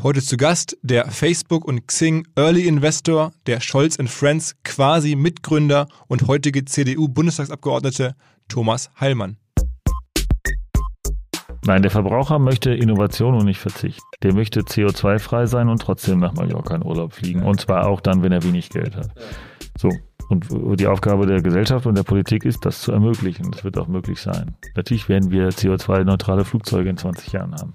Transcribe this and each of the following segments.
Heute zu Gast der Facebook und Xing Early Investor, der Scholz Friends quasi Mitgründer und heutige CDU-Bundestagsabgeordnete Thomas Heilmann. Nein, der Verbraucher möchte Innovation und nicht Verzicht. Der möchte CO2-frei sein und trotzdem nach Mallorca in Urlaub fliegen. Und zwar auch dann, wenn er wenig Geld hat. So. Und die Aufgabe der Gesellschaft und der Politik ist, das zu ermöglichen. Das wird auch möglich sein. Natürlich werden wir CO2-neutrale Flugzeuge in 20 Jahren haben.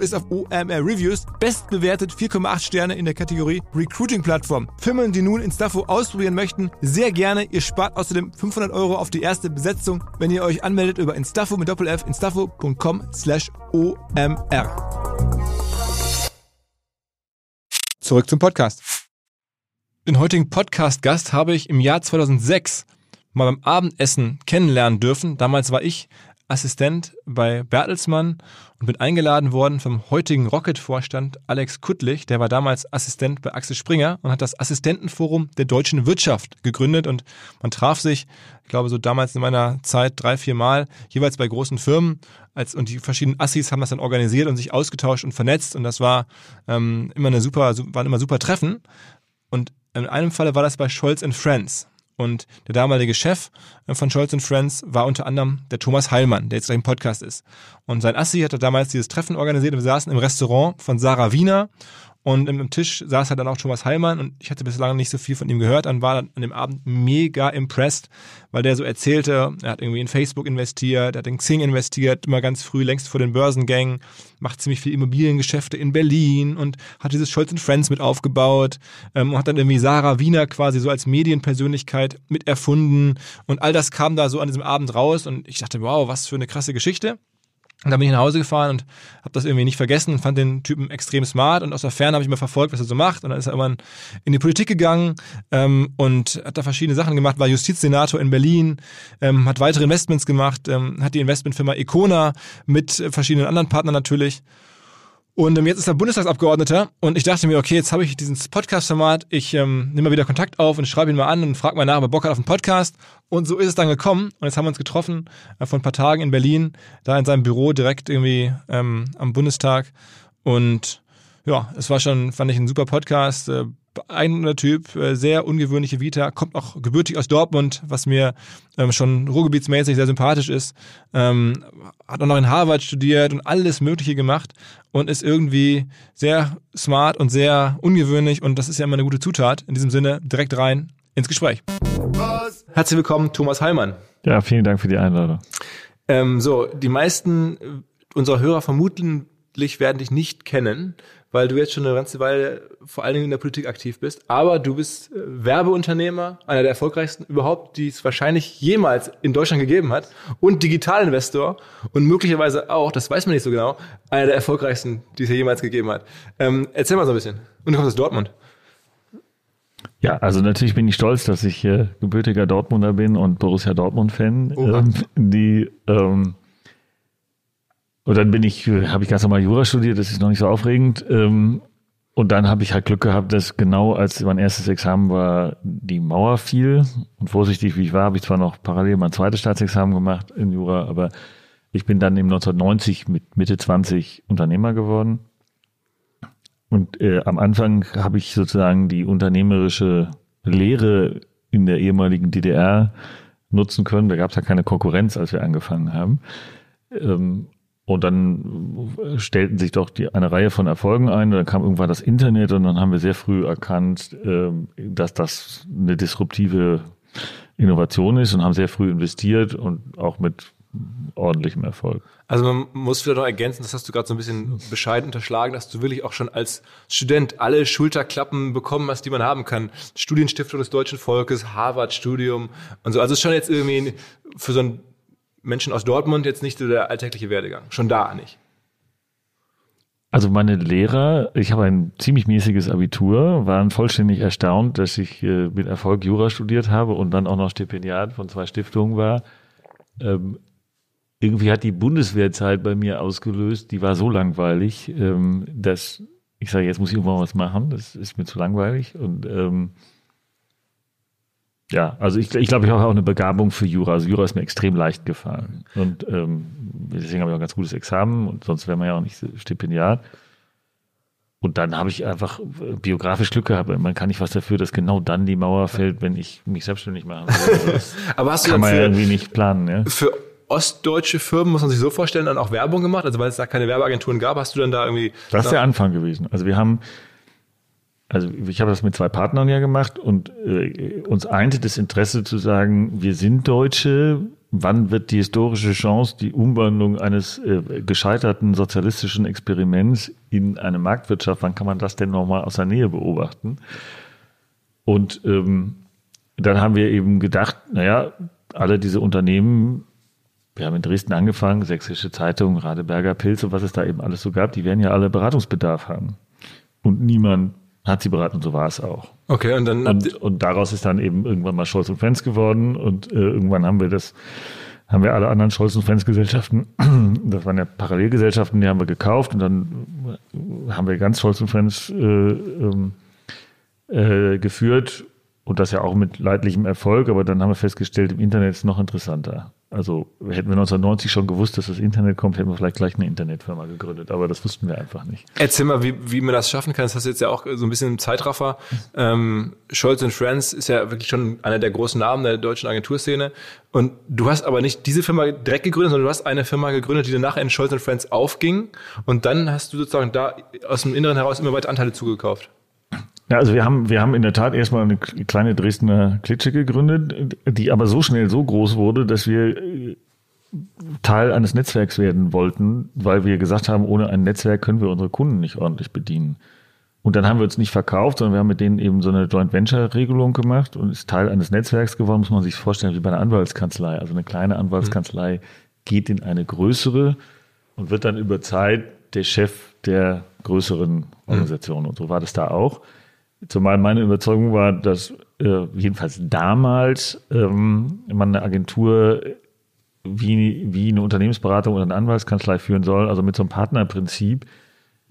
ist auf OMR Reviews bestbewertet 4,8 Sterne in der Kategorie Recruiting-Plattform. Firmen, die nun Instafo ausprobieren möchten, sehr gerne. Ihr spart außerdem 500 Euro auf die erste Besetzung, wenn ihr euch anmeldet über Instafo mit Doppel-F, instafo.com slash OMR. Zurück zum Podcast. Den heutigen Podcast-Gast habe ich im Jahr 2006 mal beim Abendessen kennenlernen dürfen. Damals war ich Assistent bei Bertelsmann und bin eingeladen worden vom heutigen Rocket-Vorstand Alex Kuttlich. Der war damals Assistent bei Axel Springer und hat das Assistentenforum der deutschen Wirtschaft gegründet und man traf sich, ich glaube so damals in meiner Zeit drei, vier Mal, jeweils bei großen Firmen als, und die verschiedenen Assis haben das dann organisiert und sich ausgetauscht und vernetzt und das war ähm, immer eine super, waren immer super Treffen und in einem Falle war das bei Scholz Friends. Und der damalige Chef äh, von Scholz Friends war unter anderem der Thomas Heilmann, der jetzt gleich im Podcast ist. Und sein Assi hatte damals dieses Treffen organisiert und wir saßen im Restaurant von Sarah Wiener und im Tisch saß halt dann auch Thomas Heilmann und ich hatte bislang nicht so viel von ihm gehört und war dann an dem Abend mega impressed, weil der so erzählte, er hat irgendwie in Facebook investiert, er hat in Xing investiert, immer ganz früh, längst vor den Börsengängen, macht ziemlich viel Immobiliengeschäfte in Berlin und hat dieses Scholz Friends mit aufgebaut ähm, und hat dann irgendwie Sarah Wiener quasi so als Medienpersönlichkeit mit erfunden und all das kam da so an diesem Abend raus und ich dachte, wow, was für eine krasse Geschichte. Und dann bin ich nach Hause gefahren und habe das irgendwie nicht vergessen und fand den Typen extrem smart und aus der Ferne habe ich mal verfolgt, was er so macht. Und dann ist er irgendwann in die Politik gegangen ähm, und hat da verschiedene Sachen gemacht, war Justizsenator in Berlin, ähm, hat weitere Investments gemacht, ähm, hat die Investmentfirma Icona mit verschiedenen anderen Partnern natürlich und ähm, jetzt ist er Bundestagsabgeordneter und ich dachte mir, okay, jetzt habe ich dieses Podcast-Format, ich ähm, nehme mal wieder Kontakt auf und schreibe ihn mal an und frage mal nach, ob er Bock hat auf einen Podcast. Und so ist es dann gekommen und jetzt haben wir uns getroffen äh, vor ein paar Tagen in Berlin, da in seinem Büro direkt irgendwie ähm, am Bundestag. Und ja, es war schon, fand ich, ein super Podcast. Äh, beeindruckender Typ, äh, sehr ungewöhnliche Vita, kommt auch gebürtig aus Dortmund, was mir ähm, schon ruhrgebietsmäßig sehr sympathisch ist. Ähm, hat auch noch in Harvard studiert und alles Mögliche gemacht und ist irgendwie sehr smart und sehr ungewöhnlich und das ist ja immer eine gute Zutat. In diesem Sinne direkt rein ins Gespräch. Herzlich willkommen, Thomas Heilmann. Ja, vielen Dank für die Einladung. Ähm, so, die meisten unserer Hörer vermutlich werden dich nicht kennen weil du jetzt schon eine ganze Weile vor allen Dingen in der Politik aktiv bist. Aber du bist äh, Werbeunternehmer, einer der erfolgreichsten überhaupt, die es wahrscheinlich jemals in Deutschland gegeben hat. Und Digitalinvestor und möglicherweise auch, das weiß man nicht so genau, einer der erfolgreichsten, die es hier jemals gegeben hat. Ähm, erzähl mal so ein bisschen. Und du kommst aus Dortmund. Ja, also natürlich bin ich stolz, dass ich äh, gebürtiger Dortmunder bin und Borussia Dortmund-Fan. Ähm, die ähm, und dann bin ich, habe ich ganz normal Jura studiert, das ist noch nicht so aufregend. Ähm, und dann habe ich halt Glück gehabt, dass genau als mein erstes Examen war, die Mauer fiel. Und vorsichtig wie ich war, habe ich zwar noch parallel mein zweites Staatsexamen gemacht in Jura, aber ich bin dann im 1990 mit Mitte 20 Unternehmer geworden. Und äh, am Anfang habe ich sozusagen die unternehmerische Lehre in der ehemaligen DDR nutzen können. Da gab es ja keine Konkurrenz, als wir angefangen haben. Ähm, und dann stellten sich doch die, eine Reihe von Erfolgen ein. Und dann kam irgendwann das Internet und dann haben wir sehr früh erkannt, ähm, dass das eine disruptive Innovation ist und haben sehr früh investiert und auch mit ordentlichem Erfolg. Also man muss wieder noch ergänzen, das hast du gerade so ein bisschen bescheiden unterschlagen, dass du wirklich auch schon als Student alle Schulterklappen bekommen hast, die man haben kann. Studienstiftung des deutschen Volkes, Harvard-Studium und so. Also ist schon jetzt irgendwie für so einen Menschen aus Dortmund jetzt nicht so der alltägliche Werdegang. Schon da nicht. Also meine Lehrer, ich habe ein ziemlich mäßiges Abitur, waren vollständig erstaunt, dass ich äh, mit Erfolg Jura studiert habe und dann auch noch Stipendiat von zwei Stiftungen war. Ähm, irgendwie hat die Bundeswehrzeit bei mir ausgelöst, die war so langweilig, ähm, dass ich sage, jetzt muss ich irgendwann was machen, das ist mir zu langweilig. Und ähm, ja, also ich, ich glaube, ich habe auch eine Begabung für Jura. Also Jura ist mir extrem leicht gefallen. Und ähm, deswegen habe ich auch ein ganz gutes Examen und sonst wäre man ja auch nicht Stipendiat. Und dann habe ich einfach biografisch Glück gehabt. Man kann nicht was dafür, dass genau dann die Mauer fällt, wenn ich mich selbstständig mache. Also Aber hast du kann man für, ja irgendwie nicht planen. Ja? Für ostdeutsche Firmen, muss man sich so vorstellen, dann auch Werbung gemacht? Also weil es da keine Werbeagenturen gab, hast du dann da irgendwie... Das ist der Anfang gewesen. Also wir haben, also ich habe das mit zwei Partnern ja gemacht und äh, uns einte das Interesse zu sagen, wir sind Deutsche, wann wird die historische Chance, die Umwandlung eines äh, gescheiterten sozialistischen Experiments in eine Marktwirtschaft, wann kann man das denn nochmal aus der Nähe beobachten? Und ähm, dann haben wir eben gedacht, naja, alle diese Unternehmen wir haben in Dresden angefangen, Sächsische Zeitung, Radeberger Pilze, was es da eben alles so gab, die werden ja alle Beratungsbedarf haben. Und niemand hat sie beraten und so war es auch. Okay, und dann. Und, und daraus ist dann eben irgendwann mal Scholz und Friends geworden und äh, irgendwann haben wir das, haben wir alle anderen Scholz und Friends Gesellschaften, das waren ja Parallelgesellschaften, die haben wir gekauft und dann haben wir ganz Scholz und Friends äh, ähm, äh, geführt und das ja auch mit leidlichem Erfolg, aber dann haben wir festgestellt, im Internet ist es noch interessanter. Also hätten wir 1990 schon gewusst, dass das Internet kommt, hätten wir vielleicht gleich eine Internetfirma gegründet, aber das wussten wir einfach nicht. Erzähl mal, wie, wie man das schaffen kann. Das hast du jetzt ja auch so ein bisschen im Zeitraffer. Ähm, Scholz Friends ist ja wirklich schon einer der großen Namen der deutschen Agenturszene. Und du hast aber nicht diese Firma direkt gegründet, sondern du hast eine Firma gegründet, die danach in Scholz Friends aufging. Und dann hast du sozusagen da aus dem Inneren heraus immer weiter Anteile zugekauft. Ja, also wir haben, wir haben in der Tat erstmal eine kleine Dresdner Klitsche gegründet, die aber so schnell so groß wurde, dass wir äh, Teil eines Netzwerks werden wollten, weil wir gesagt haben, ohne ein Netzwerk können wir unsere Kunden nicht ordentlich bedienen. Und dann haben wir uns nicht verkauft, sondern wir haben mit denen eben so eine Joint Venture Regelung gemacht und ist Teil eines Netzwerks geworden, muss man sich vorstellen, wie bei einer Anwaltskanzlei. Also eine kleine Anwaltskanzlei geht in eine größere und wird dann über Zeit der Chef der größeren Organisation. Und so war das da auch. Zumal meine Überzeugung war, dass äh, jedenfalls damals ähm, man eine Agentur wie, wie eine Unternehmensberatung oder eine Anwaltskanzlei führen soll, also mit so einem Partnerprinzip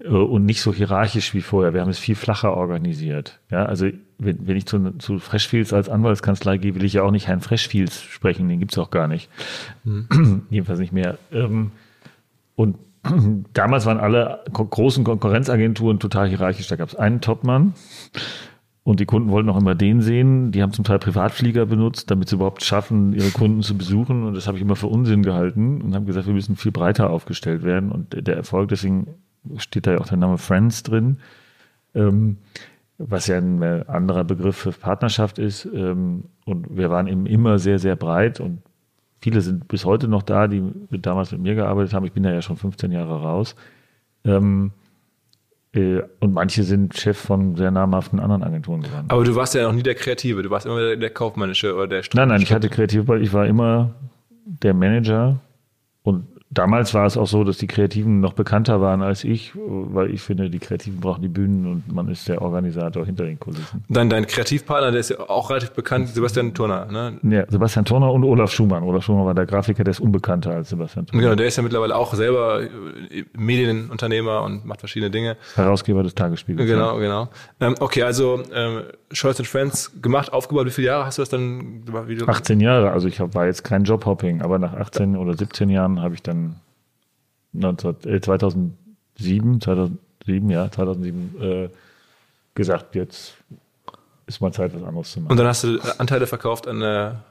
äh, und nicht so hierarchisch wie vorher. Wir haben es viel flacher organisiert. Ja, also wenn, wenn ich zu, zu Freshfields als Anwaltskanzlei gehe, will ich ja auch nicht Herrn Freshfields sprechen, den gibt's auch gar nicht. Mhm. Jedenfalls nicht mehr. Ähm, und damals waren alle großen Konkurrenzagenturen total hierarchisch. Da gab es einen Topmann und die Kunden wollten auch immer den sehen. Die haben zum Teil Privatflieger benutzt, damit sie überhaupt schaffen, ihre Kunden zu besuchen. Und das habe ich immer für Unsinn gehalten und habe gesagt, wir müssen viel breiter aufgestellt werden. Und der Erfolg, deswegen steht da ja auch der Name Friends drin, ähm, was ja ein anderer Begriff für Partnerschaft ist. Ähm, und wir waren eben immer sehr, sehr breit und Viele sind bis heute noch da, die damals mit mir gearbeitet haben. Ich bin da ja schon 15 Jahre raus. Ähm, äh, und manche sind Chef von sehr namhaften anderen Agenturen geworden. Aber du warst ja noch nie der Kreative, du warst immer der, der kaufmännische oder der Nein, nein, ich hatte kreativ, weil ich war immer der Manager und damals war es auch so, dass die Kreativen noch bekannter waren als ich, weil ich finde, die Kreativen brauchen die Bühnen und man ist der Organisator hinter den Kulissen. Dann dein Kreativpartner, der ist ja auch relativ bekannt, Sebastian Turner. Ne? Ja, Sebastian Turner und Olaf Schumann. Olaf Schumann war der Grafiker, der ist unbekannter als Sebastian Turner. Genau, der ist ja mittlerweile auch selber äh, Medienunternehmer und macht verschiedene Dinge. Herausgeber des Tagesspiegels. Genau, genau. Ähm, okay, also ähm, Scholz Friends gemacht, aufgebaut. Wie viele Jahre hast du das dann? Wie 18 Jahre. Also ich hab, war jetzt kein Jobhopping, aber nach 18 oder 17 Jahren habe ich dann 19, äh, 2007, 2007, ja, 2007 äh, gesagt, jetzt ist mal Zeit, was anderes zu machen. Und dann hast du Anteile verkauft an der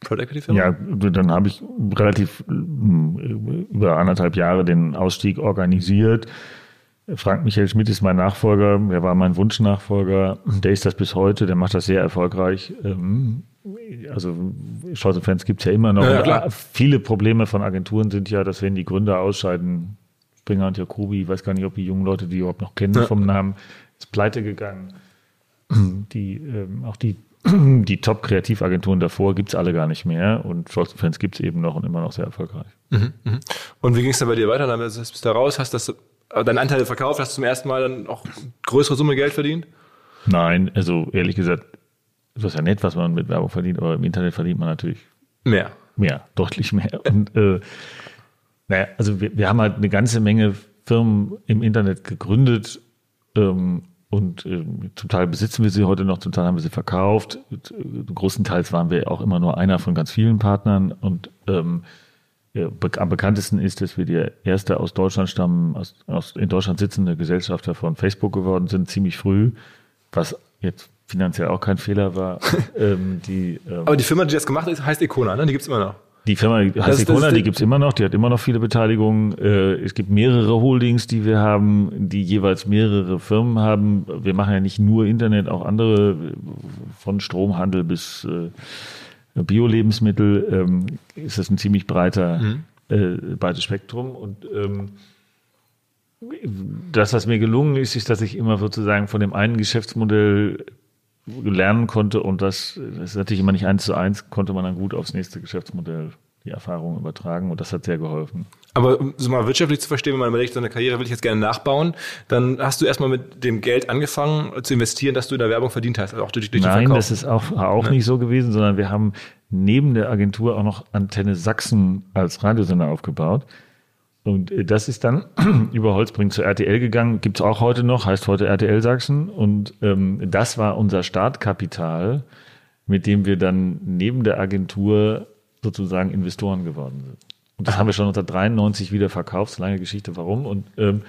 Private Equity Firma? Ja, dann habe ich relativ äh, über anderthalb Jahre den Ausstieg organisiert. Frank Michael Schmidt ist mein Nachfolger, er war mein Wunschnachfolger, der ist das bis heute, der macht das sehr erfolgreich. Ähm, also Scholz-Fans gibt es ja immer noch. Ja, viele Probleme von Agenturen sind ja, dass wenn die Gründer ausscheiden, Springer und Jacobi, ich weiß gar nicht, ob die jungen Leute die überhaupt noch kennen ja. vom Namen, ist pleite gegangen. Die, ähm, auch die, die Top-Kreativagenturen davor gibt es alle gar nicht mehr und Scholz-Fans gibt es eben noch und immer noch sehr erfolgreich. Mhm, mh. Und wie ging es dann bei dir weiter? Dann bist du da raus, hast das, deinen Anteil verkauft, hast du zum ersten Mal dann auch größere Summe Geld verdient? Nein, also ehrlich gesagt, das ist ja nett, was man mit Werbung verdient, aber im Internet verdient man natürlich mehr. Mehr, deutlich mehr. Und äh, naja, also wir, wir haben halt eine ganze Menge Firmen im Internet gegründet ähm, und äh, zum Teil besitzen wir sie heute noch, zum Teil haben wir sie verkauft. Äh, größtenteils waren wir auch immer nur einer von ganz vielen Partnern und ähm, ja, am bekanntesten ist, dass wir die erste aus Deutschland stammen, aus, aus in Deutschland sitzende Gesellschafter von Facebook geworden sind, ziemlich früh, was jetzt finanziell auch kein Fehler war. ähm, die, ähm, Aber die Firma, die das gemacht hat, heißt Icona, ne? Die gibt's immer noch. Die Firma heißt das, die gibt's immer noch, die hat immer noch viele Beteiligungen. Äh, es gibt mehrere Holdings, die wir haben, die jeweils mehrere Firmen haben. Wir machen ja nicht nur Internet, auch andere, von Stromhandel bis äh, Bio-Lebensmittel, ähm, ist das ein ziemlich breiter, mhm. äh, breites Spektrum. Und ähm, das, was mir gelungen ist, ist, dass ich immer sozusagen von dem einen Geschäftsmodell lernen konnte und das, das ist natürlich immer nicht eins zu eins, konnte man dann gut aufs nächste Geschäftsmodell die Erfahrung übertragen und das hat sehr geholfen. Aber um so mal wirtschaftlich zu verstehen, wenn man überlegt, so eine Karriere will ich jetzt gerne nachbauen, dann hast du erstmal mit dem Geld angefangen zu investieren, das du in der Werbung verdient hast, also auch durch, durch Nein, das ist auch, auch nicht so gewesen, sondern wir haben neben der Agentur auch noch Antenne Sachsen als Radiosender aufgebaut. Und äh, das ist dann über Holzbring zu RTL gegangen, gibt's auch heute noch, heißt heute RTL Sachsen. Und ähm, das war unser Startkapital, mit dem wir dann neben der Agentur sozusagen Investoren geworden sind. Und das haben wir schon 1993 wieder verkauft, lange Geschichte, warum. Und ähm,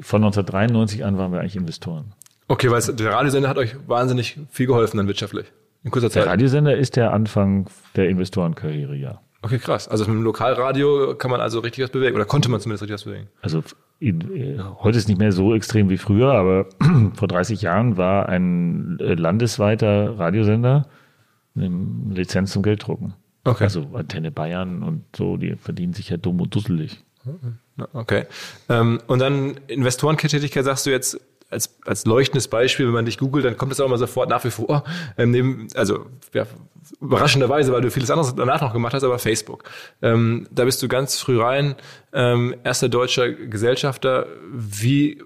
von 1993 an waren wir eigentlich Investoren. Okay, weil der Radiosender hat euch wahnsinnig viel geholfen dann wirtschaftlich. In kurzer Zeit. Der Radiosender ist der Anfang der Investorenkarriere, ja. Okay, krass. Also mit dem Lokalradio kann man also richtig was bewegen oder konnte man zumindest richtig was bewegen. Also in, heute ist nicht mehr so extrem wie früher, aber vor 30 Jahren war ein äh, landesweiter Radiosender eine Lizenz zum Gelddrucken. Okay. Also Antenne Bayern und so, die verdienen sich ja dumm und dusselig. Okay. Ähm, und dann Investorentätigkeit sagst du jetzt, als, als leuchtendes Beispiel, wenn man dich googelt, dann kommt es auch immer sofort nach wie vor. Ähm, neben, also ja, überraschenderweise, weil du vieles anderes danach noch gemacht hast, aber Facebook. Ähm, da bist du ganz früh rein, ähm, erster deutscher Gesellschafter. Wie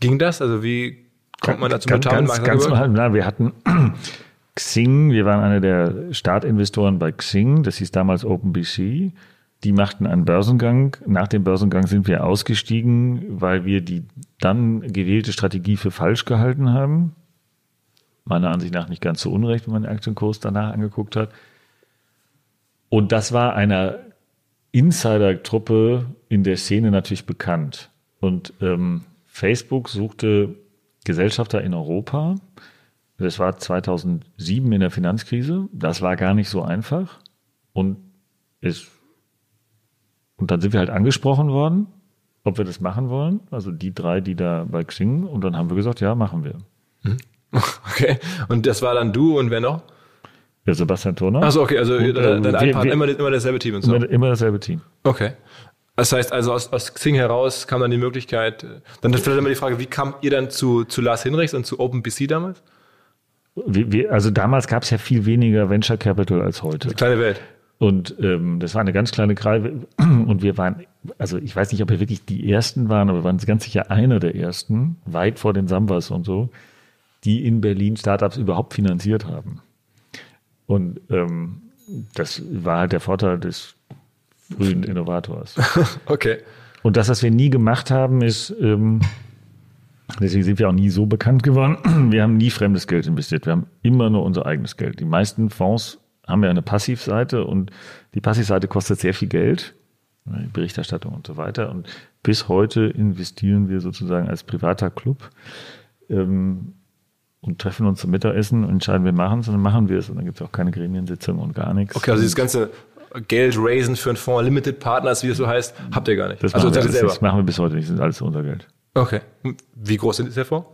ging das? Also wie kommt man dazu ganz, ganz, ganz mal, na, Wir hatten Xing, wir waren einer der Startinvestoren bei Xing, das hieß damals OpenBC. Die machten einen Börsengang. Nach dem Börsengang sind wir ausgestiegen, weil wir die dann gewählte Strategie für falsch gehalten haben. Meiner Ansicht nach nicht ganz so unrecht, wenn man den Aktienkurs danach angeguckt hat. Und das war einer Insider-Truppe in der Szene natürlich bekannt. Und ähm, Facebook suchte Gesellschafter in Europa. Das war 2007 in der Finanzkrise. Das war gar nicht so einfach. Und es und dann sind wir halt angesprochen worden, ob wir das machen wollen. Also die drei, die da bei Xing. Und dann haben wir gesagt, ja, machen wir. Hm. Okay. Und das war dann du und wer noch? Ja, Sebastian Turner. Achso, okay, also und, dein äh, wir, Partner, immer, immer dasselbe Team und so. Immer, immer dasselbe Team. Okay. Das heißt also aus, aus Xing heraus kam dann die Möglichkeit, dann vielleicht immer die Frage, wie kam ihr dann zu, zu Lars Hinrichs und zu OpenBC damals? Wie, wie, also damals gab es ja viel weniger Venture Capital als heute. Eine kleine Welt. Und ähm, das war eine ganz kleine Kreise. Und wir waren, also ich weiß nicht, ob wir wirklich die Ersten waren, aber wir waren ganz sicher einer der Ersten, weit vor den Sambas und so, die in Berlin Startups überhaupt finanziert haben. Und ähm, das war halt der Vorteil des frühen Innovators. okay. Und das, was wir nie gemacht haben, ist, ähm, deswegen sind wir auch nie so bekannt geworden, wir haben nie fremdes Geld investiert. Wir haben immer nur unser eigenes Geld. Die meisten Fonds haben ja eine Passivseite und die Passivseite kostet sehr viel Geld, ne, Berichterstattung und so weiter. Und bis heute investieren wir sozusagen als privater Club ähm, und treffen uns zum Mittagessen und entscheiden, wir machen es und dann machen wir es. Und dann gibt es auch keine Gremiensitzung und gar nichts. Okay, also dieses ganze Geld raisen für einen Fonds, Limited Partners, wie es so heißt, habt ihr gar nicht. Das, also machen, wir, das, das machen wir bis heute nicht, das ist alles unser Geld. Okay. Wie groß ist der Fonds?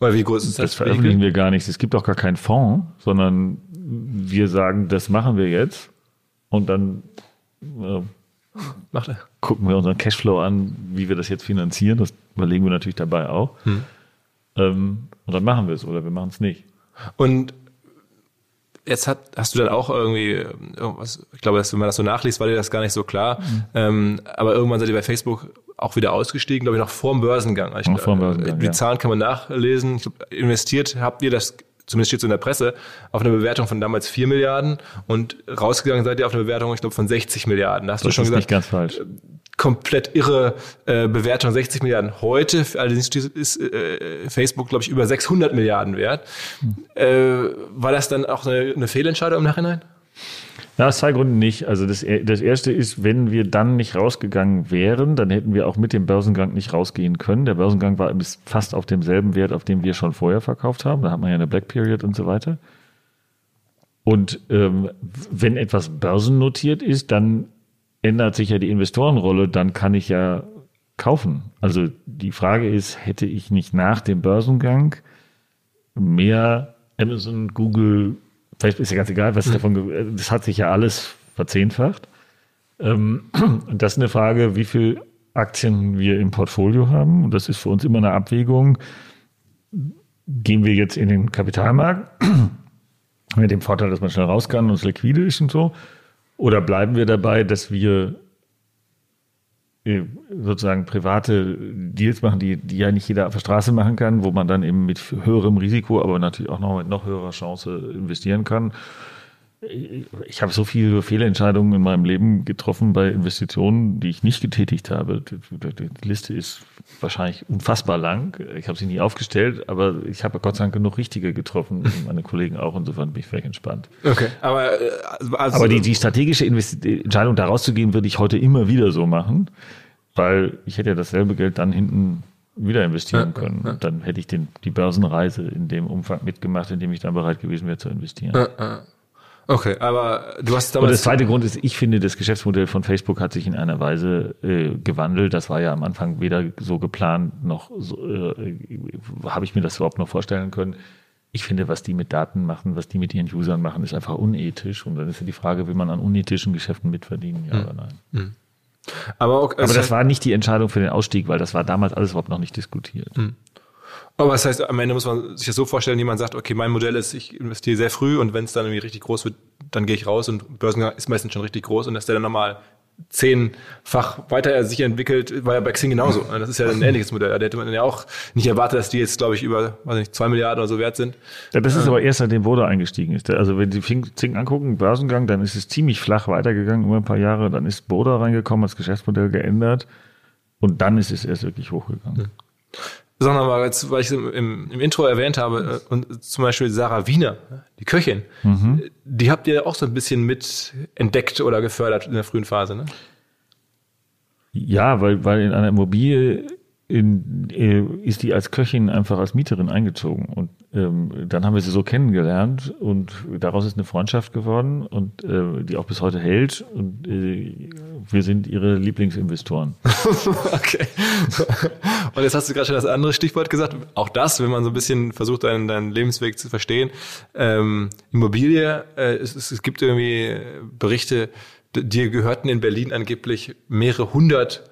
Oder wie groß ist das? Das veröffentlichen wir gar nicht. Es gibt auch gar keinen Fonds, sondern wir sagen, das machen wir jetzt und dann äh, Macht er. gucken wir unseren Cashflow an, wie wir das jetzt finanzieren. Das überlegen wir natürlich dabei auch. Hm. Ähm, und dann machen wir es oder wir machen es nicht. Und jetzt hat, hast du dann auch irgendwie irgendwas, ich glaube, dass, wenn man das so nachliest, war dir das gar nicht so klar. Mhm. Ähm, aber irgendwann seid ihr bei Facebook auch wieder ausgestiegen, glaube ich, noch vor dem Börsengang. Ich, Noch vor dem Börsengang, Die ja. Zahlen kann man nachlesen. Ich glaub, investiert habt ihr das, zumindest steht so in der Presse, auf eine Bewertung von damals 4 Milliarden und rausgegangen seid ihr auf eine Bewertung, ich glaube, von 60 Milliarden. Da hast du Das schon ist gesagt, nicht ganz falsch. komplett irre äh, Bewertung, 60 Milliarden. Heute, allerdings ist äh, Facebook, glaube ich, über 600 Milliarden wert. Äh, war das dann auch eine, eine Fehlentscheidung im Nachhinein? Ja, aus zwei Gründen nicht. Also das, das erste ist, wenn wir dann nicht rausgegangen wären, dann hätten wir auch mit dem Börsengang nicht rausgehen können. Der Börsengang war fast auf demselben Wert, auf dem wir schon vorher verkauft haben. Da hat man ja eine Black Period und so weiter. Und ähm, wenn etwas börsennotiert ist, dann ändert sich ja die Investorenrolle, dann kann ich ja kaufen. Also die Frage ist, hätte ich nicht nach dem Börsengang mehr Amazon, Google, vielleicht ist ja ganz egal, was davon, ge- das hat sich ja alles verzehnfacht. Ähm, und das ist eine Frage, wie viel Aktien wir im Portfolio haben. Und das ist für uns immer eine Abwägung. Gehen wir jetzt in den Kapitalmarkt mit dem Vorteil, dass man schnell raus kann und es liquide ist und so? Oder bleiben wir dabei, dass wir sozusagen private Deals machen, die, die ja nicht jeder auf der Straße machen kann, wo man dann eben mit höherem Risiko, aber natürlich auch noch mit noch höherer Chance investieren kann. Ich habe so viele Fehlentscheidungen in meinem Leben getroffen bei Investitionen, die ich nicht getätigt habe. Die, Liste ist wahrscheinlich unfassbar lang. Ich habe sie nie aufgestellt, aber ich habe Gott sei Dank genug richtige getroffen, meine Kollegen auch. Insofern bin ich völlig entspannt. Okay. Aber, äh, also, Aber die, die strategische Investi Entscheidung, da rauszugehen, würde ich heute immer wieder so machen, weil ich hätte ja dasselbe Geld dann hinten wieder investieren können. Und dann hätte ich den, die Börsenreise in dem Umfang mitgemacht, in dem ich dann bereit gewesen wäre zu investieren. Okay, aber du hast Und das damals. zweite Grund ist, ich finde, das Geschäftsmodell von Facebook hat sich in einer Weise äh, gewandelt. Das war ja am Anfang weder so geplant, noch so, äh, habe ich mir das überhaupt noch vorstellen können. Ich finde, was die mit Daten machen, was die mit ihren Usern machen, ist einfach unethisch. Und dann ist ja die Frage, will man an unethischen Geschäften mitverdienen, ja oder nein. aber, okay, Aber das war nicht die Entscheidung für den Ausstieg, weil das war damals alles überhaupt noch nicht diskutiert. Aber das heißt, am Ende muss man sich das so vorstellen, jemand sagt, okay, mein Modell ist, ich investiere sehr früh und wenn es dann irgendwie richtig groß wird, dann gehe ich raus und Börsengang ist meistens schon richtig groß und dass der dann nochmal zehnfach weiter sich entwickelt, war ja bei Xing genauso. Das ist ja ein ähnliches Modell. Da hätte man ja auch nicht erwartet, dass die jetzt, glaube ich, über, weiß nicht, zwei Milliarden oder so wert sind. Ja, das ist aber erst, seitdem Woda eingestiegen ist. Also wenn Sie Zing angucken, Börsengang, dann ist es ziemlich flach weitergegangen über ein paar Jahre. Dann ist Boda reingekommen, hat das Geschäftsmodell geändert und dann ist es erst wirklich hochgegangen. Sag noch mal, jetzt, weil ich es im, im, Intro erwähnt habe, äh, und zum Beispiel Sarah Wiener, die Köchin, die habt ihr auch so ein bisschen mit entdeckt oder gefördert in der frühen Phase, ne? Ja, weil, weil in einer Immobilie in, äh, ist die als Köchin einfach als Mieterin eingezogen. Und ähm, dann haben wir sie so kennengelernt und daraus ist eine Freundschaft geworden und äh, die auch bis heute hält. Und äh, wir sind ihre Lieblingsinvestoren. Okay. Und jetzt hast du gerade schon das andere Stichwort gesagt. Auch das, wenn man so ein bisschen versucht, deinen, deinen Lebensweg zu verstehen. Ähm, Immobilie, äh, es, es, gibt irgendwie Berichte, dir gehörten in Berlin angeblich mehrere hundert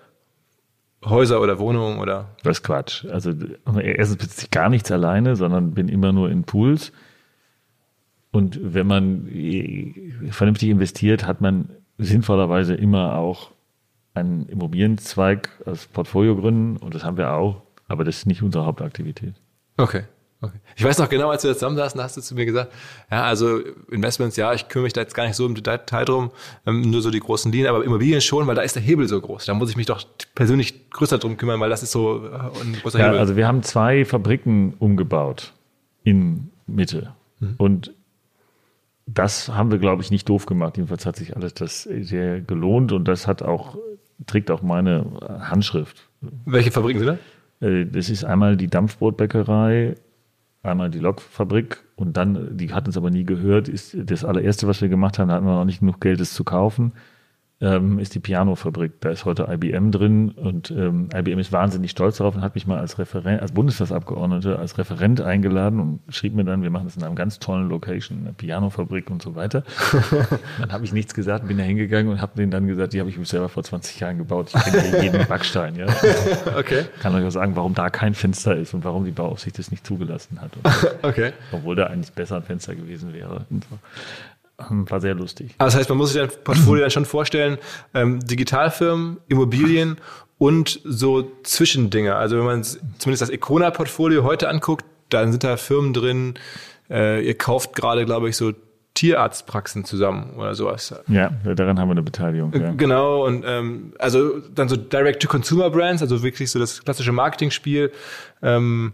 Häuser oder Wohnungen oder Das ist Quatsch. Also erstens besitze ich gar nichts alleine, sondern bin immer nur in Pools. Und wenn man äh, vernünftig investiert, hat man sinnvollerweise immer auch einen Immobilienzweig als Portfolio gründen und das haben wir auch, aber das ist nicht unsere Hauptaktivität. Okay. Okay. Ich weiß noch genau, als wir zusammen saßen, hast du zu mir gesagt, ja, also Investments, ja, ich kümmere mich da jetzt gar nicht so im Detail drum, ähm, nur so die großen Linien, aber Immobilien schon, weil da ist der Hebel so groß. Da muss ich mich doch persönlich größer drum kümmern, weil das ist so äh, ein großer Ja, Hebel. also wir haben zwei Fabriken umgebaut in Mitte und das haben wir, glaube ich, nicht doof gemacht. Jedenfalls hat sich alles das sehr gelohnt und das hat auch, trägt auch meine Handschrift. Welche Fabriken sind da? Äh, Das ist einmal die Dampfbrotbäckerei, einmal die Lokfabrik und dann, die hat uns aber nie gehört, ist das allererste, was wir gemacht haben, da hatten wir noch nicht genug Geld, es zu kaufen, ähm, ist die Pianofabrik. Da ist heute IBM drin und ähm, IBM ist wahnsinnig stolz darauf und hat mich mal als Referent, als Bundestagsabgeordnete, als Referent eingeladen und schrieb mir dann, wir machen das in einem ganz tollen Location, eine Pianofabrik und so weiter. dann habe ich nichts gesagt, bin da hingegangen und habe denen dann gesagt, die habe ich mir selber vor 20 Jahren gebaut. Ich kenne jeden Backstein. Ja. Okay. Kann euch auch sagen, warum da kein Fenster ist und warum die Bauaufsicht das nicht zugelassen hat. Okay. obwohl da eigentlich besser ein Fenster gewesen wäre. Und so. Ähm, War sehr lustig. Aber das heißt, man muss sich dein Portfolio dann schon vorstellen, ähm, Digitalfirmen, Immobilien und so Zwischendinge. Also wenn man zumindest das Econa-Portfolio heute anguckt, dann sind da Firmen drin, äh, ihr kauft gerade, glaube ich, so Tierarztpraxen zusammen oder sowas. Ja, daran haben wir eine Beteiligung. Ja. Genau, und ähm, also dann so Direct-to-Consumer-Brands, also wirklich so das klassische Marketingspiel. Ähm,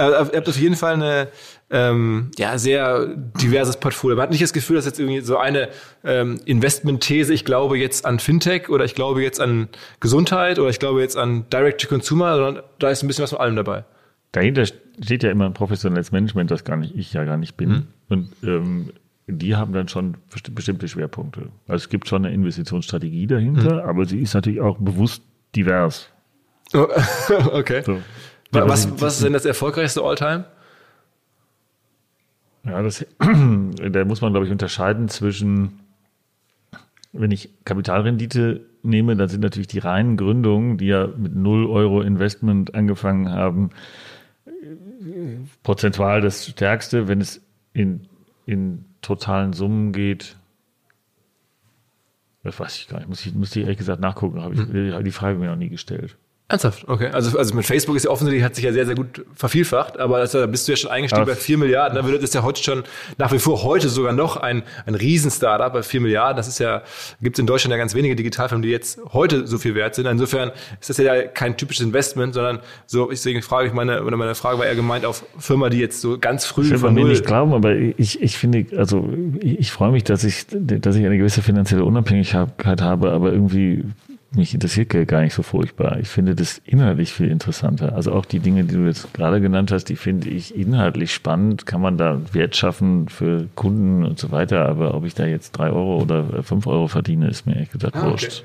also ihr habt auf jeden Fall eine ähm, ja, sehr diverses Portfolio. Man hat nicht das Gefühl, dass jetzt irgendwie so eine ähm, Investment-These, ich glaube jetzt an Fintech oder ich glaube jetzt an Gesundheit oder ich glaube jetzt an Direct-to-Consumer, sondern da ist ein bisschen was von allem dabei. Dahinter steht ja immer ein professionelles Management, das gar nicht ich ja gar nicht bin. Und ähm, die haben dann schon besti- bestimmte Schwerpunkte. Also es gibt schon eine Investitionsstrategie dahinter, aber sie ist natürlich auch bewusst divers. Oh, okay. So. Wa- Was, was ist denn das erfolgreichste Alltime? Ja, das, da muss man, glaube ich, unterscheiden zwischen, wenn ich Kapitalrendite nehme, dann sind natürlich die reinen Gründungen, die ja mit 0 Euro Investment angefangen haben, äh, prozentual das stärkste. Wenn es in, in totalen Summen geht, das weiß ich gar nicht, muss ich, muss ich ehrlich gesagt nachgucken, habe ich die Frage mir noch nie gestellt. Ernsthaft, okay. Also, also mit Facebook ist ja offensichtlich, hat sich ja sehr, sehr gut vervielfacht, aber das, da bist du ja schon eingestiegen Aber bei 4 Milliarden. Da wird es ja heute schon, nach wie vor heute sogar noch ein, ein Riesen-Startup bei 4 Milliarden. Das ist ja, gibt es in Deutschland ja ganz wenige Digitalfirmen, die jetzt heute so viel wert sind. Insofern ist das ja kein typisches Investment, sondern so, deswegen frage ich meine, oder meine Frage war eher gemeint auf Firma, die jetzt so ganz früh Ich will von mir nicht glauben, aber ich, ich finde, also ich, ich freue mich, dass ich, dass ich eine gewisse finanzielle Unabhängigkeit habe, aber irgendwie mich interessiert Geld gar nicht so furchtbar. Ich finde das inhaltlich viel interessanter. Also auch die Dinge, die du jetzt gerade genannt hast, die finde ich inhaltlich spannend. Kann man da Wert schaffen für Kunden und so weiter. Aber ob ich da jetzt drei Euro oder fünf Euro verdiene, ist mir ehrlich gesagt Ah, okay. wurscht.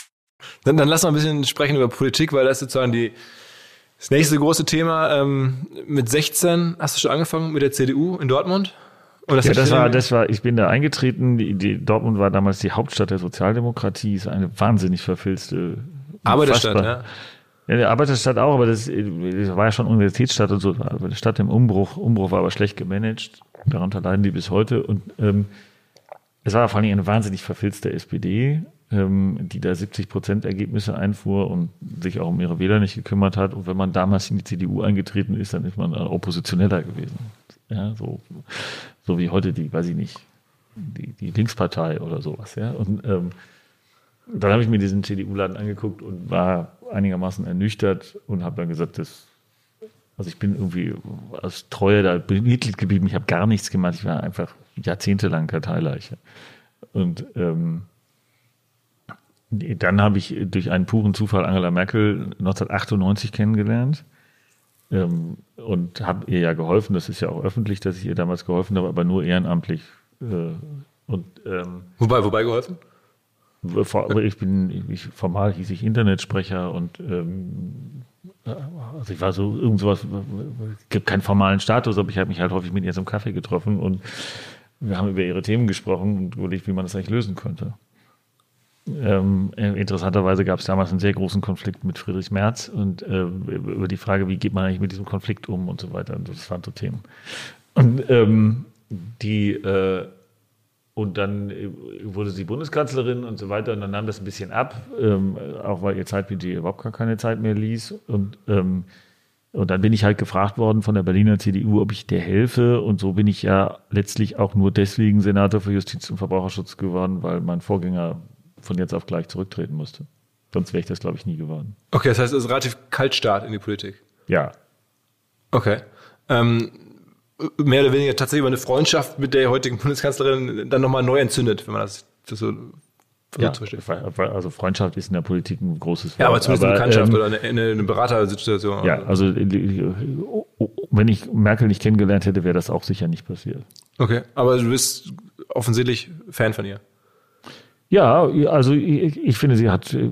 Dann, dann lass mal ein bisschen sprechen über Politik, weil das ist sozusagen die, das nächste große Thema. Ähm, mit 16 hast du schon angefangen mit der CDU in Dortmund? Und Ja, das war, das war, ich bin da eingetreten. Die, die, Dortmund war damals die Hauptstadt der Sozialdemokratie, ist eine wahnsinnig verfilzte Arbeiterstadt, ja. Ja, die Arbeiterstadt auch, aber das, das war ja schon Universitätsstadt und so. Aber die Stadt im Umbruch, Umbruch war aber schlecht gemanagt. Darunter leiden die bis heute. Und ähm, es war vor allen Dingen eine wahnsinnig verfilzte SPD. Ähm, die da 70 Prozent Ergebnisse einfuhr und sich auch um ihre Wähler nicht gekümmert hat. Und wenn man damals in die CDU eingetreten ist, dann ist man oppositioneller gewesen. Ja, so, so wie heute die, weiß ich nicht, die, die Linkspartei oder sowas. Ja. Und ähm, dann habe ich mir diesen CDU-Laden angeguckt und war einigermaßen ernüchtert und habe dann gesagt, das, also ich bin irgendwie als Treue da Mitglied geblieben, ich habe gar nichts gemacht, ich war einfach jahrzehntelang Karteileiche. Und ähm, dann habe ich durch einen puren Zufall Angela Merkel 1998 kennengelernt ähm, und habe ihr ja geholfen. Das ist ja auch öffentlich, dass ich ihr damals geholfen habe, aber nur ehrenamtlich. Äh, und, ähm, wobei, wobei geholfen? Ich bin, ich, formal hieß ich Internetsprecher und ähm, also ich war so irgend sowas, gibt keinen formalen Status, aber ich habe mich halt häufig mit ihr zum Kaffee getroffen und wir haben über ihre Themen gesprochen und überlegt, wie man das eigentlich lösen könnte. Ähm, interessanterweise gab es damals einen sehr großen Konflikt mit Friedrich Merz und äh, über die Frage, wie geht man eigentlich mit diesem Konflikt um und so weiter. Und das waren so Themen. Und ähm, die äh, und dann äh, wurde sie Bundeskanzlerin und so weiter. Und dann nahm das ein bisschen ab, ähm, auch weil ihr Zeitbudget überhaupt gar keine Zeit mehr ließ. Und, ähm, und dann bin ich halt gefragt worden von der Berliner CDU, ob ich der helfe. Und so bin ich ja letztlich auch nur deswegen Senator für Justiz und Verbraucherschutz geworden, weil mein Vorgänger von jetzt auf gleich zurücktreten musste. Sonst wäre ich das, glaube ich, nie geworden. Okay, das heißt, es ist ein relativ Kaltstart in die Politik. Ja. Okay. Ähm, mehr oder weniger tatsächlich über eine Freundschaft mit der heutigen Bundeskanzlerin dann nochmal neu entzündet, wenn man das, das so ja, also Freundschaft ist in der Politik ein großes Wort. Ja, aber zumindest eine Bekanntschaft ähm, oder eine, eine, eine Beratersituation. Ja, also wenn ich Merkel nicht kennengelernt hätte, wäre das auch sicher nicht passiert. Okay, aber du bist offensichtlich Fan von ihr. Ja, also ich, ich, finde, sie hat äh,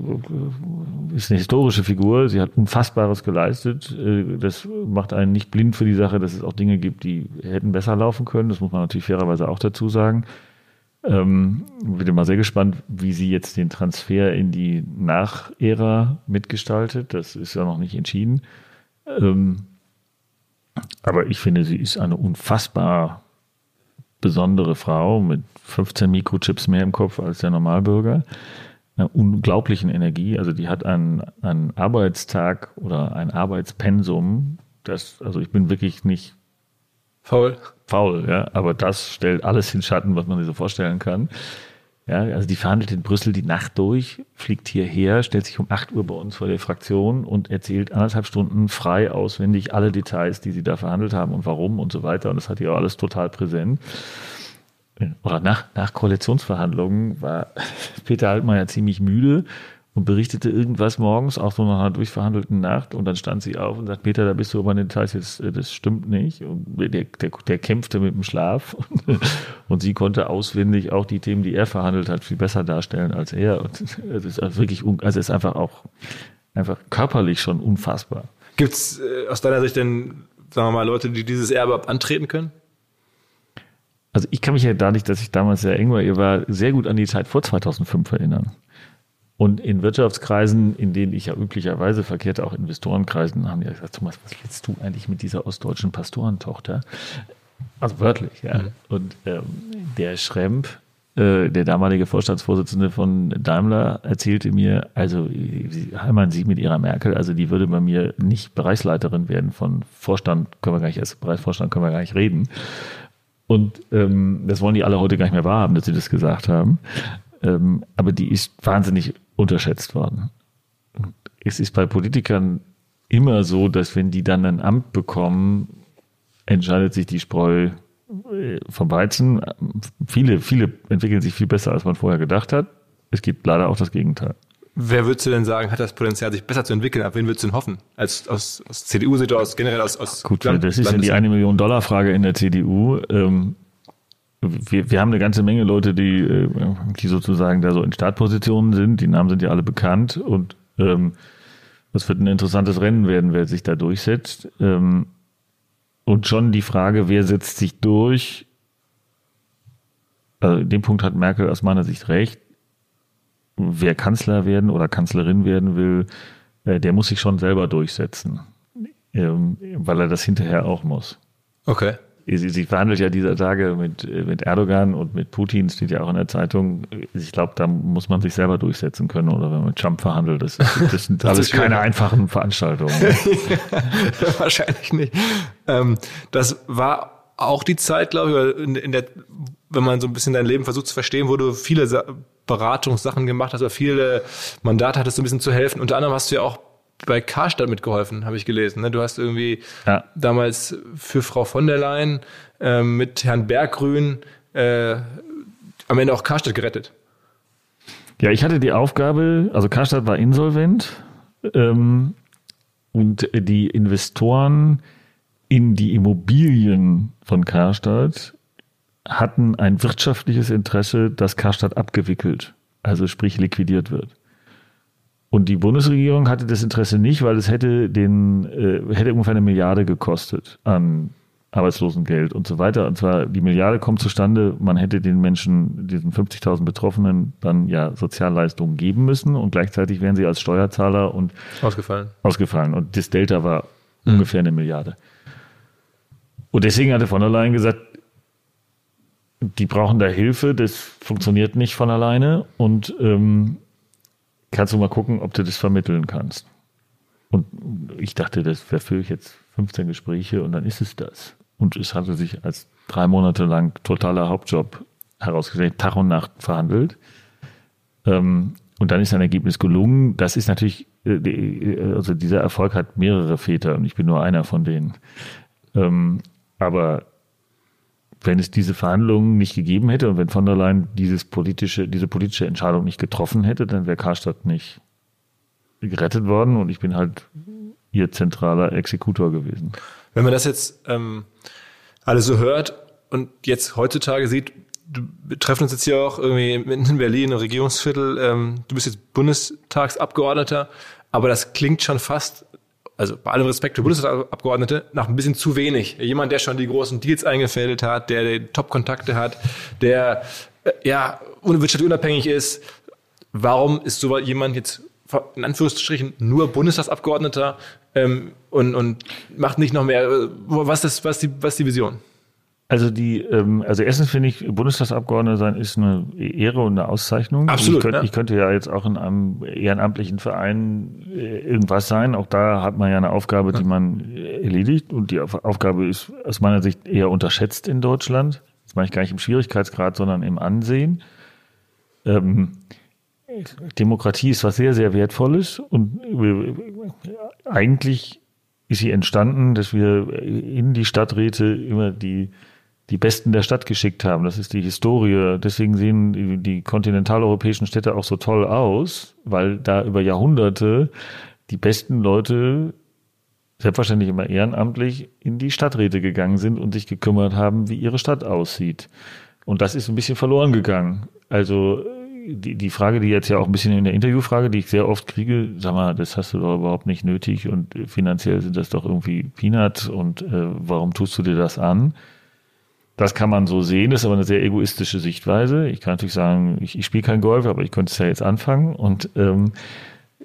ist eine historische Figur. Sie hat Unfassbares geleistet. Äh, das macht einen nicht blind für die Sache, dass es auch Dinge gibt, die hätten besser laufen können. Das muss man natürlich fairerweise auch dazu sagen. Ähm, bin mal sehr gespannt, wie sie jetzt den Transfer in die Nachära mitgestaltet. Das ist ja noch nicht entschieden. Ähm, aber ich finde, sie ist eine unfassbar besondere Frau mit 15 Mikrochips mehr im Kopf als der Normalbürger. Einer unglaublichen Energie. Also die hat einen, einen Arbeitstag oder ein Arbeitspensum. Das, also ich bin wirklich nicht faul. Faul, ja. Aber das stellt alles in Schatten, was man sich so vorstellen kann. Ja, also die verhandelt in Brüssel die Nacht durch, fliegt hierher, stellt sich um 8 Uhr bei uns vor der Fraktion und erzählt anderthalb Stunden frei auswendig alle Details, die sie da verhandelt haben und warum und so weiter. Und das hat ihr auch alles total präsent. Oder nach, nach Koalitionsverhandlungen war Peter Altmaier ziemlich müde und berichtete irgendwas morgens, auch so nach einer durchverhandelten Nacht. Und dann stand sie auf und sagt, Peter, da bist du über den Details äh, das stimmt nicht. Und der, der, der kämpfte mit dem Schlaf. Und sie konnte auswendig auch die Themen, die er verhandelt hat, viel besser darstellen als er. Und es ist also wirklich, also es ist einfach auch, einfach körperlich schon unfassbar. Gibt's äh, aus deiner Sicht denn, sagen wir mal, Leute, die dieses Erbe antreten können? Also ich kann mich ja dadurch, dass ich damals sehr eng war, ihr war sehr gut an die Zeit vor 2005 erinnern. Und in Wirtschaftskreisen, in denen ich ja üblicherweise verkehrte, auch Investorenkreisen, haben ja gesagt, Thomas, was willst du eigentlich mit dieser ostdeutschen Pastorentochter? Also wörtlich, ja. Mhm. Und ähm, der Schremp, äh, der damalige Vorstandsvorsitzende von Daimler, erzählte mir, also Heimann, Sie mit Ihrer Merkel, also die würde bei mir nicht Bereichsleiterin werden von Vorstand, können wir gar nicht, als Bereichsvorstand können wir gar nicht reden. Und ähm, das wollen die alle heute gar nicht mehr wahrhaben, dass sie das gesagt haben. Ähm, aber die ist wahnsinnig unterschätzt worden. Es ist bei Politikern immer so, dass wenn die dann ein Amt bekommen, entscheidet sich die Spreu äh, vom Weizen. Viele, viele entwickeln sich viel besser, als man vorher gedacht hat. Es gibt leider auch das Gegenteil. Wer würdest du denn sagen, hat das Potenzial, sich besser zu entwickeln? Ab wen würdest du denn hoffen? Als aus, aus CDU-Sicht aus, generell aus, aus Gut, Land, das ist ja die eine Million Dollar Frage in der CDU. Ähm, wir, wir haben eine ganze Menge Leute, die, äh, die sozusagen da so in Startpositionen sind. Die Namen sind ja alle bekannt und ähm, das wird ein interessantes Rennen werden, wer sich da durchsetzt. Ähm, und schon die Frage, wer setzt sich durch? Also in dem Punkt hat Merkel aus meiner Sicht recht. Wer Kanzler werden oder Kanzlerin werden will, äh, der muss sich schon selber durchsetzen, ähm, weil er das hinterher auch muss. Okay. sie, sie verhandelt ja dieser Tage mit, mit Erdogan und mit Putin, steht ja auch in der Zeitung. Ich glaube, da muss man sich selber durchsetzen können oder wenn man mit Trump verhandelt. Das, das sind das alles keine einfachen Veranstaltungen. Wahrscheinlich nicht. Ähm, das war auch die Zeit, glaube ich, in, in der, wenn man so ein bisschen dein Leben versucht zu verstehen, wo du viele Beratungssachen gemacht hast oder viele Mandate hattest, so ein bisschen zu helfen. Unter anderem hast du ja auch bei Karstadt mitgeholfen, habe ich gelesen. Ne? Du hast irgendwie ja. damals für Frau von der Leyen äh, mit Herrn Berggrün äh, am Ende auch Karstadt gerettet. Ja, ich hatte die Aufgabe, also Karstadt war insolvent ähm, und die Investoren in die Immobilien von Karstadt hatten ein wirtschaftliches Interesse, dass Karstadt abgewickelt, also sprich liquidiert wird. Und die Bundesregierung hatte das Interesse nicht, weil es hätte den, äh, hätte ungefähr eine Milliarde gekostet an Arbeitslosengeld und so weiter. Und zwar die Milliarde kommt zustande, man hätte den Menschen, diesen 50.000 Betroffenen, dann ja Sozialleistungen geben müssen und gleichzeitig wären sie als Steuerzahler und ausgefallen. Ausgefallen. Und das Delta war mhm. ungefähr eine Milliarde. Und deswegen hatte von der Leyen gesagt, die brauchen da Hilfe, das funktioniert nicht von alleine und ähm, kannst du mal gucken, ob du das vermitteln kannst. Und ich dachte, das wäre für jetzt 15 Gespräche und dann ist es das. Und es hatte sich als drei Monate lang totaler Hauptjob herausgestellt, Tag und Nacht verhandelt. Ähm, und dann ist ein Ergebnis gelungen. Das ist natürlich, äh, also dieser Erfolg hat mehrere Väter und ich bin nur einer von denen. Ähm, aber wenn es diese Verhandlungen nicht gegeben hätte und wenn von der Leyen dieses politische, diese politische Entscheidung nicht getroffen hätte, dann wäre Karstadt nicht gerettet worden und ich bin halt ihr zentraler Exekutor gewesen. Wenn man das jetzt ähm, alles so hört und jetzt heutzutage sieht, wir treffen uns jetzt hier auch irgendwie in Berlin, im Regierungsviertel, ähm, du bist jetzt Bundestagsabgeordneter, aber das klingt schon fast also bei allem Respekt für Bundestagsabgeordnete, nach ein bisschen zu wenig. Jemand, der schon die großen Deals eingefädelt hat, der, Top-Kontakte hat, der äh, ja wirtschaftlich unabhängig ist. Warum ist so jemand jetzt in Anführungsstrichen nur Bundestagsabgeordneter ähm, und, und macht nicht noch mehr? Äh, was ist, was die, was die Vision? Also die, ähm, also erstens finde ich, Bundestagsabgeordneter sein ist eine Ehre und eine Auszeichnung. Absolut. Ich könnte, ja. ich könnte ja jetzt auch in einem ehrenamtlichen Verein äh, irgendwas sein. Auch da hat man ja eine Aufgabe, die man erledigt. Und die Aufgabe ist aus meiner Sicht eher unterschätzt in Deutschland. Das meine ich gar nicht im Schwierigkeitsgrad, sondern im Ansehen. Ähm, Demokratie ist was sehr, sehr Wertvolles und eigentlich ist sie entstanden, dass wir in die Stadträte immer die die Besten der Stadt geschickt haben. Das ist die Historie. Deswegen sehen die, kontinentaleuropäischen Städte auch so toll aus, weil da über Jahrhunderte die besten Leute selbstverständlich immer ehrenamtlich in die Stadträte gegangen sind und sich gekümmert haben, wie ihre Stadt aussieht. Und das ist ein bisschen verloren gegangen. Also die, die Frage, die jetzt ja auch ein bisschen in der Interviewfrage, die ich sehr oft kriege, sag mal, das hast du doch überhaupt nicht nötig und finanziell sind das doch irgendwie Peanuts und äh, warum tust du dir das an? Das kann man so sehen, das ist aber eine sehr egoistische Sichtweise. Ich kann natürlich sagen, ich, ich spiele kein Golf, aber ich könnte es ja jetzt anfangen. Und ähm,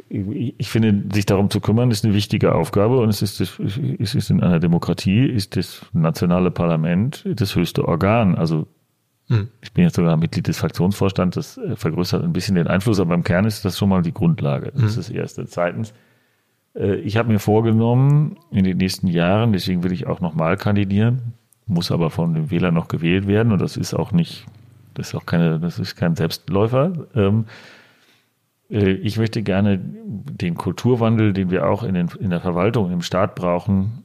ich, finde, sich darum zu kümmern, ist eine wichtige Aufgabe. Und es ist, das, es ist in einer Demokratie, ist das nationale Parlament das höchste Organ. Also hm. ich bin jetzt sogar Mitglied des Fraktionsvorstands, das äh, vergrößert ein bisschen den Einfluss, aber im Kern ist das schon mal die Grundlage. Das hm. ist das Erste. Zweitens, äh, ich habe mir vorgenommen, in den nächsten Jahren, deswegen will ich auch nochmal kandidieren, muss aber von dem Wähler noch gewählt werden und das ist auch nicht, das ist auch keine, das ist kein Selbstläufer. Ähm, äh, ich möchte gerne den Kulturwandel, den wir auch in, den, in der Verwaltung, im Staat brauchen,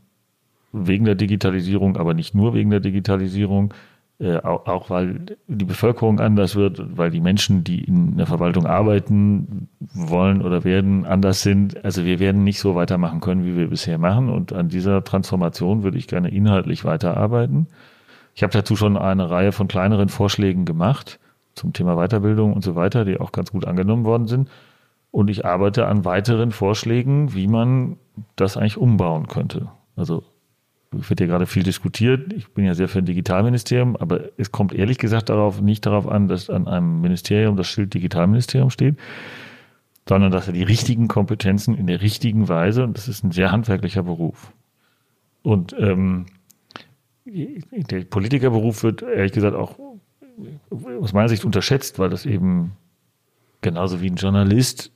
wegen der Digitalisierung, aber nicht nur wegen der Digitalisierung, äh, auch, auch, weil die Bevölkerung anders wird, weil die Menschen, die in der Verwaltung arbeiten wollen oder werden, anders sind. Also wir werden nicht so weitermachen können, wie wir bisher machen. Und an dieser Transformation würde ich gerne inhaltlich weiterarbeiten. Ich habe dazu schon eine Reihe von kleineren Vorschlägen gemacht zum Thema Weiterbildung und so weiter, die auch ganz gut angenommen worden sind. Und ich arbeite an weiteren Vorschlägen, wie man das eigentlich umbauen könnte. Also wird ja gerade viel diskutiert. Ich bin ja sehr für ein Digitalministerium, aber es kommt ehrlich gesagt darauf, nicht darauf an, dass an einem Ministerium das Schild Digitalministerium steht, sondern dass er die richtigen Kompetenzen in der richtigen Weise, und das ist ein sehr handwerklicher Beruf. Und ähm, der Politikerberuf wird ehrlich gesagt auch aus meiner Sicht unterschätzt, weil das eben genauso wie ein Journalist,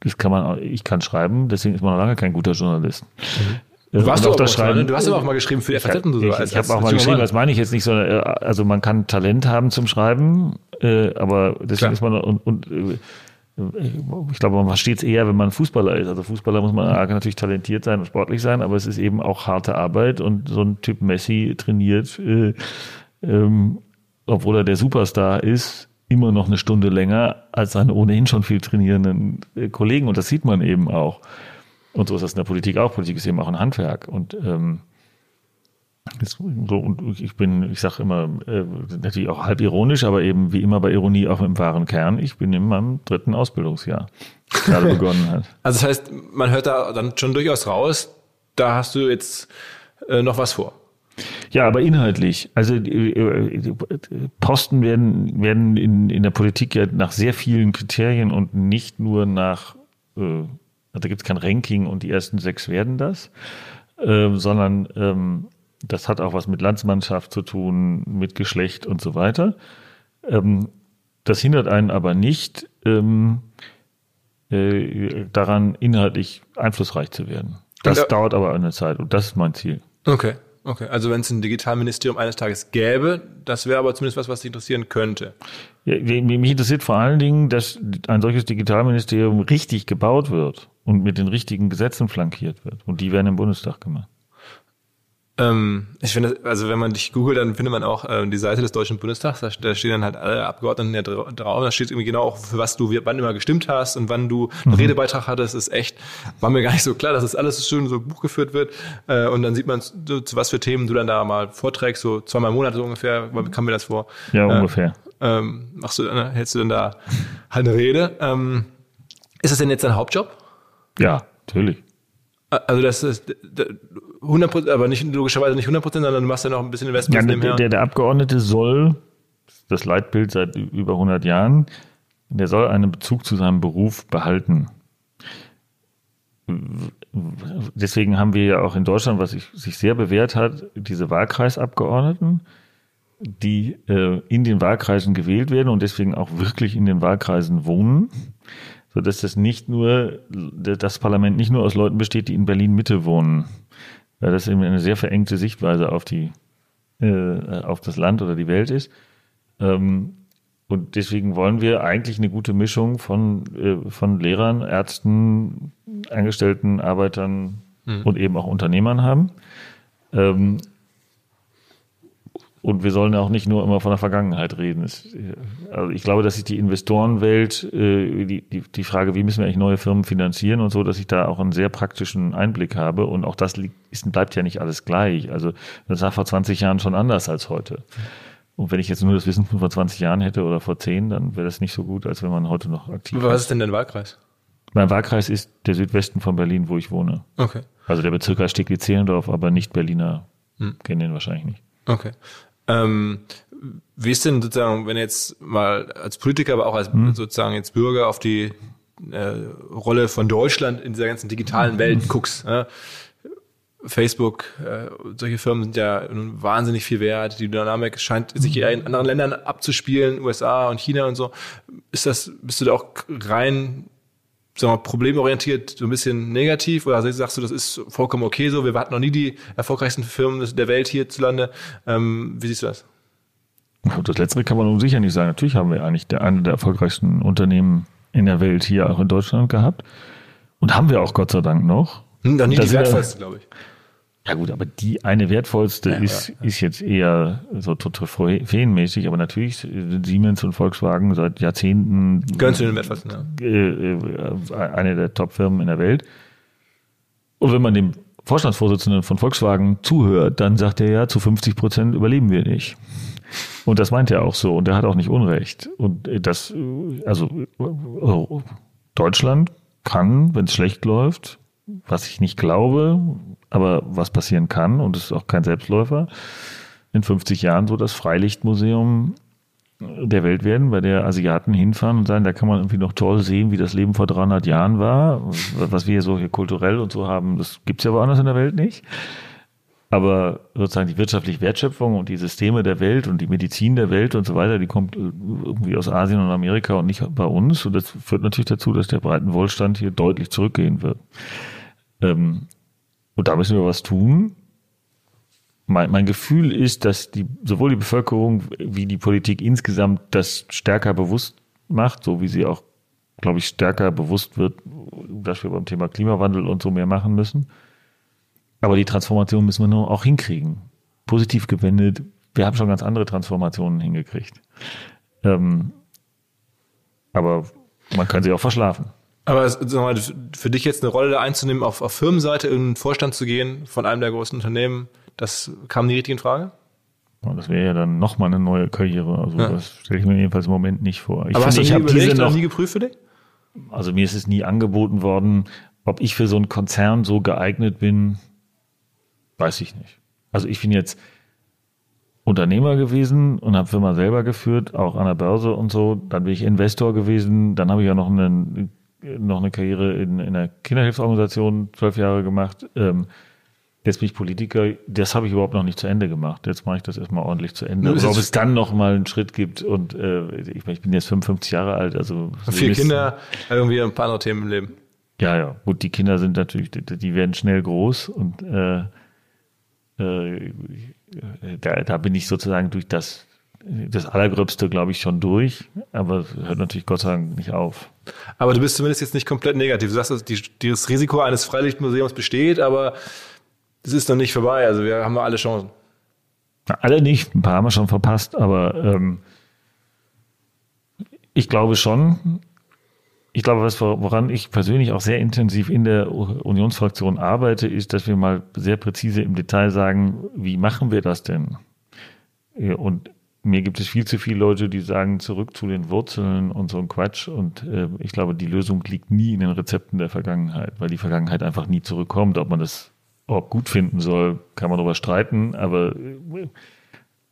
das kann man, ich kann schreiben, deswegen ist man noch lange kein guter Journalist. Mhm. Du, warst doch auch das schreiben. Schreiben- du hast aber auch mal geschrieben für die FAZ und so. Ich, als- ich habe auch mal geschrieben, das meine ich jetzt nicht so, äh, also man kann Talent haben zum Schreiben, äh, aber deswegen Klar. ist man und, und äh, ich glaube, man versteht es eher, wenn man Fußballer ist. Also Fußballer muss man natürlich talentiert sein und sportlich sein, aber es ist eben auch harte Arbeit und so ein Typ Messi trainiert, äh, ähm, obwohl er der Superstar ist, immer noch eine Stunde länger als seine ohnehin schon viel trainierenden äh, Kollegen und das sieht man eben auch. Und so ist das in der Politik auch. Politik ist eben auch ein Handwerk und ähm, so, und ich bin, ich sage immer, äh, natürlich auch halb ironisch, aber eben wie immer bei Ironie auch im wahren Kern. Ich bin in meinem dritten Ausbildungsjahr, gerade begonnen hat. Also das heißt, man hört da dann schon durchaus raus, da hast du jetzt äh, noch was vor. Ja, aber inhaltlich. Also äh, Posten werden, werden in, in der Politik ja nach sehr vielen Kriterien und nicht nur nach, äh, also da gibt es kein Ranking und die ersten sechs werden das, äh, sondern ähm, das hat auch was mit Landsmannschaft zu tun, mit Geschlecht und so weiter. Ähm, das hindert einen aber nicht ähm, äh, daran, inhaltlich einflussreich zu werden. Das Und, äh, dauert aber eine Zeit und das ist mein Ziel. Okay. Okay, also wenn es ein Digitalministerium eines Tages gäbe, das wäre aber zumindest was, was dich interessieren könnte. Ja, mich interessiert vor allen Dingen, dass ein solches Digitalministerium richtig gebaut wird und mit den richtigen Gesetzen flankiert wird. Und die werden im Bundestag gemacht. Ähm, ich finde, also wenn man dich googelt, dann findet man auch äh, die Seite des Deutschen Bundestags. Da, da stehen dann halt alle Abgeordneten ja dra- drauf. Da steht irgendwie genau auch, für was du wann immer gestimmt hast und wann du einen Redebeitrag hattest. Ist echt, war mir gar nicht so klar, dass das alles schön so Buch geführt wird. Äh, und dann sieht man, so, zu was für Themen du dann da mal vorträgst, so zweimal im Monat so ungefähr, mhm. kam mir das vor. Ja, Äh, ungefähr. Ähm, machst du, dann, hältst du dann da halt eine Rede. Ähm, ist das denn jetzt dein Hauptjob? Ja, natürlich. Also das ist 100 Prozent, aber nicht logischerweise nicht 100 Prozent, sondern du machst ja noch ein bisschen Ja, Investments der, nebenher. der, der Abgeordnete soll, das Leitbild seit über 100 Jahren, der soll einen Bezug zu seinem Beruf behalten. Deswegen haben wir ja auch in Deutschland, was sich, sehr bewährt hat, diese Wahlkreisabgeordneten, die äh, in den Wahlkreisen gewählt werden und deswegen auch wirklich in den Wahlkreisen wohnen, so dass das nicht nur das Parlament nicht nur aus Leuten besteht, die in Berlin Mitte wohnen, weil das eben eine sehr verengte Sichtweise auf die äh, auf das Land oder die Welt ist. Ähm, und deswegen wollen wir eigentlich eine gute Mischung von, äh, von Lehrern, Ärzten, Angestellten, Arbeitern und eben auch Unternehmern haben. Ähm, und wir sollen auch nicht nur immer von der Vergangenheit reden. Es, also ich glaube, dass sich die Investorenwelt, äh, die, die, die Frage, wie müssen wir eigentlich neue Firmen finanzieren und so, dass ich da auch einen sehr praktischen Einblick habe. Und auch das ist, bleibt ja nicht alles gleich. Also das war vor 20 Jahren schon anders als heute. Und wenn ich jetzt nur das Wissen von vor 20 Jahren hätte oder vor 10, dann wäre das nicht so gut, als wenn man heute noch aktiv Was ist. ist denn dein Wahlkreis? Mein Wahlkreis ist der Südwesten von Berlin, wo ich wohne. Okay. Also der Bezirk heißt Steglitz-Zehlendorf, aber nicht Berliner. Kennen den wahrscheinlich nicht. Okay. Ähm, wie ist denn sozusagen, wenn du jetzt mal als Politiker, aber auch als sozusagen jetzt Bürger auf die äh, Rolle von Deutschland in dieser ganzen digitalen Welt guckst? Ne? Facebook, äh, solche Firmen sind ja wahnsinnig viel wert. Die Dynamik scheint sich eher in anderen Ländern abzuspielen, USA und China und so. Ist das, bist du da auch rein sagen wir, mal, problemorientiert so ein bisschen negativ oder sagst du, das ist vollkommen okay so, wir hatten noch nie die erfolgreichsten Firmen der Welt hierzulande. Ähm, wie siehst du das? Das Letztere kann man nun sicher nicht sagen. Natürlich haben wir eigentlich der, eine der erfolgreichsten Unternehmen in der Welt hier auch in Deutschland gehabt. Und haben wir auch Gott sei Dank noch. Hm, noch nie die wertvollste, glaube ich. Ja gut, aber die eine wertvollste Ja, ist, ja, ist jetzt eher so feenmäßig, aber natürlich sind Siemens und Volkswagen seit Jahrzehnten Gehören zu den wertvollsten, ja. äh, äh, eine der Top-Firmen in der Welt. Und wenn man dem Vorstandsvorsitzenden von Volkswagen zuhört, dann sagt er ja, zu 50 Prozent überleben wir nicht. Und das meint er auch so und er hat auch nicht Unrecht. Und äh, das, äh, also äh, Deutschland kann, wenn es schlecht läuft, was ich nicht glaube, aber was passieren kann, und es ist auch kein Selbstläufer, in 50 Jahren so das Freilichtmuseum der Welt werden, bei der Asiaten hinfahren und sagen, da kann man irgendwie noch toll sehen, wie das Leben vor 300 Jahren war. Was wir hier so hier kulturell und so haben, das gibt's ja woanders in der Welt nicht. aber sozusagen die wirtschaftliche Wertschöpfung und die Systeme der Welt und die Medizin der Welt und so weiter, die kommt irgendwie aus Asien und Amerika und nicht bei uns. Und das führt natürlich dazu, dass der breiten Wohlstand hier deutlich zurückgehen wird. Ähm, und da müssen wir was tun. Mein, mein Gefühl ist, dass die, sowohl die Bevölkerung wie die Politik insgesamt das stärker bewusst macht, so wie sie auch, glaube ich, stärker bewusst wird, dass wir beim Thema Klimawandel und so mehr machen müssen. Aber die Transformation müssen wir nur auch hinkriegen. Positiv gewendet. Wir haben schon ganz andere Transformationen hingekriegt. Ähm, aber man kann sie auch verschlafen. Aber sag mal, für dich jetzt eine Rolle da einzunehmen, auf, auf Firmenseite in den Vorstand zu gehen von einem der großen Unternehmen, das kam nie richtig in Frage? Das wäre ja dann nochmal eine neue Karriere. Also ja. das stelle ich mir jedenfalls im Moment nicht vor. Ich Aber finde, hast du nie überlegt noch, nie geprüft für dich? Also mir ist es nie angeboten worden, ob ich für so einen Konzern so geeignet bin, weiß ich nicht. Also ich bin jetzt Unternehmer gewesen und habe Firma selber geführt, auch an der Börse und so. Dann bin ich Investor gewesen. Dann habe ich ja noch eine, noch eine Karriere in, in einer Kinderhilfsorganisation, zwölf Jahre gemacht. Ähm, Jetzt bin ich Politiker, das habe ich überhaupt noch nicht zu Ende gemacht. Jetzt mache ich das erstmal ordentlich zu Ende. Oder ob es dann noch mal einen Schritt gibt und äh, ich, ich bin jetzt 55 Jahre alt, also vier Kinder, irgendwie ein paar andere Themen im Leben. Ja, ja, gut, die Kinder sind natürlich, die, die werden schnell groß und äh, äh, da, da bin ich sozusagen durch das das Allergröbste, glaube ich, schon durch, aber hört natürlich Gott sei Dank nicht auf. Aber du bist zumindest jetzt nicht komplett negativ. Du sagst, die, das Risiko eines Freilichtmuseums besteht, aber es ist noch nicht vorbei. Also wir haben noch alle Chancen. Na, alle nicht, ein paar haben wir schon verpasst, aber ähm, ich glaube schon. Ich glaube, was, woran ich persönlich auch sehr intensiv in der Unionsfraktion arbeite, ist, dass wir mal sehr präzise im Detail sagen, wie machen wir das denn? Und mir gibt es viel zu viele Leute, die sagen, zurück zu den Wurzeln und so ein Quatsch. Und äh, ich glaube, die Lösung liegt nie in den Rezepten der Vergangenheit, weil die Vergangenheit einfach nie zurückkommt, ob man das ob gut finden soll, kann man darüber streiten, aber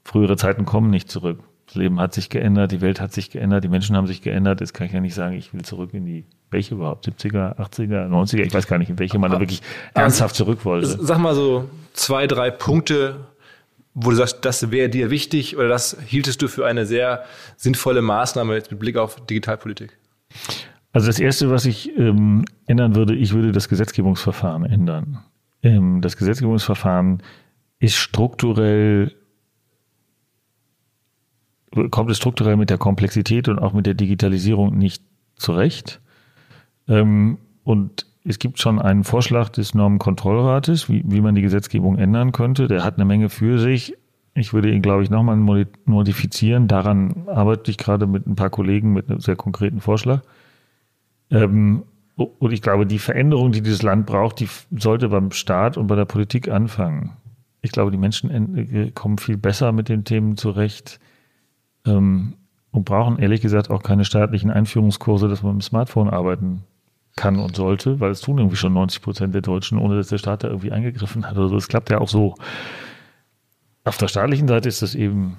frühere Zeiten kommen nicht zurück. Das Leben hat sich geändert, die Welt hat sich geändert, die Menschen haben sich geändert. Jetzt kann ich ja nicht sagen, ich will zurück in die, welche überhaupt? 70er, 80er, 90er? Ich weiß gar nicht, in welche man da wirklich ernsthaft zurück wollte. Sag mal so zwei, drei Punkte, wo du sagst, das wäre dir wichtig oder das hieltest du für eine sehr sinnvolle Maßnahme jetzt mit Blick auf Digitalpolitik? Also das Erste, was ich ähm, ändern würde, ich würde das Gesetzgebungsverfahren ändern ähm, das Gesetzgebungsverfahren ist strukturell, kommt es strukturell mit der Komplexität und auch mit der Digitalisierung nicht zurecht. Ähm, und es gibt schon einen Vorschlag des Normenkontrollrates, wie, wie man die Gesetzgebung ändern könnte. Der hat eine Menge für sich. Ich würde ihn, glaube ich, nochmal modifizieren. Daran arbeite ich gerade mit ein paar Kollegen mit einem sehr konkreten Vorschlag. Ähm, und ich glaube, die Veränderung, die dieses Land braucht, die sollte beim Staat und bei der Politik anfangen. Ich glaube, die Menschen äh, kommen viel besser mit den Themen zurecht ähm, und brauchen ehrlich gesagt auch keine staatlichen Einführungskurse, dass man mit dem Smartphone arbeiten kann und sollte, weil es tun irgendwie schon 90 Prozent der Deutschen, ohne dass der Staat da irgendwie eingegriffen hat oder so. Es klappt ja auch so. Auf der staatlichen Seite ist das eben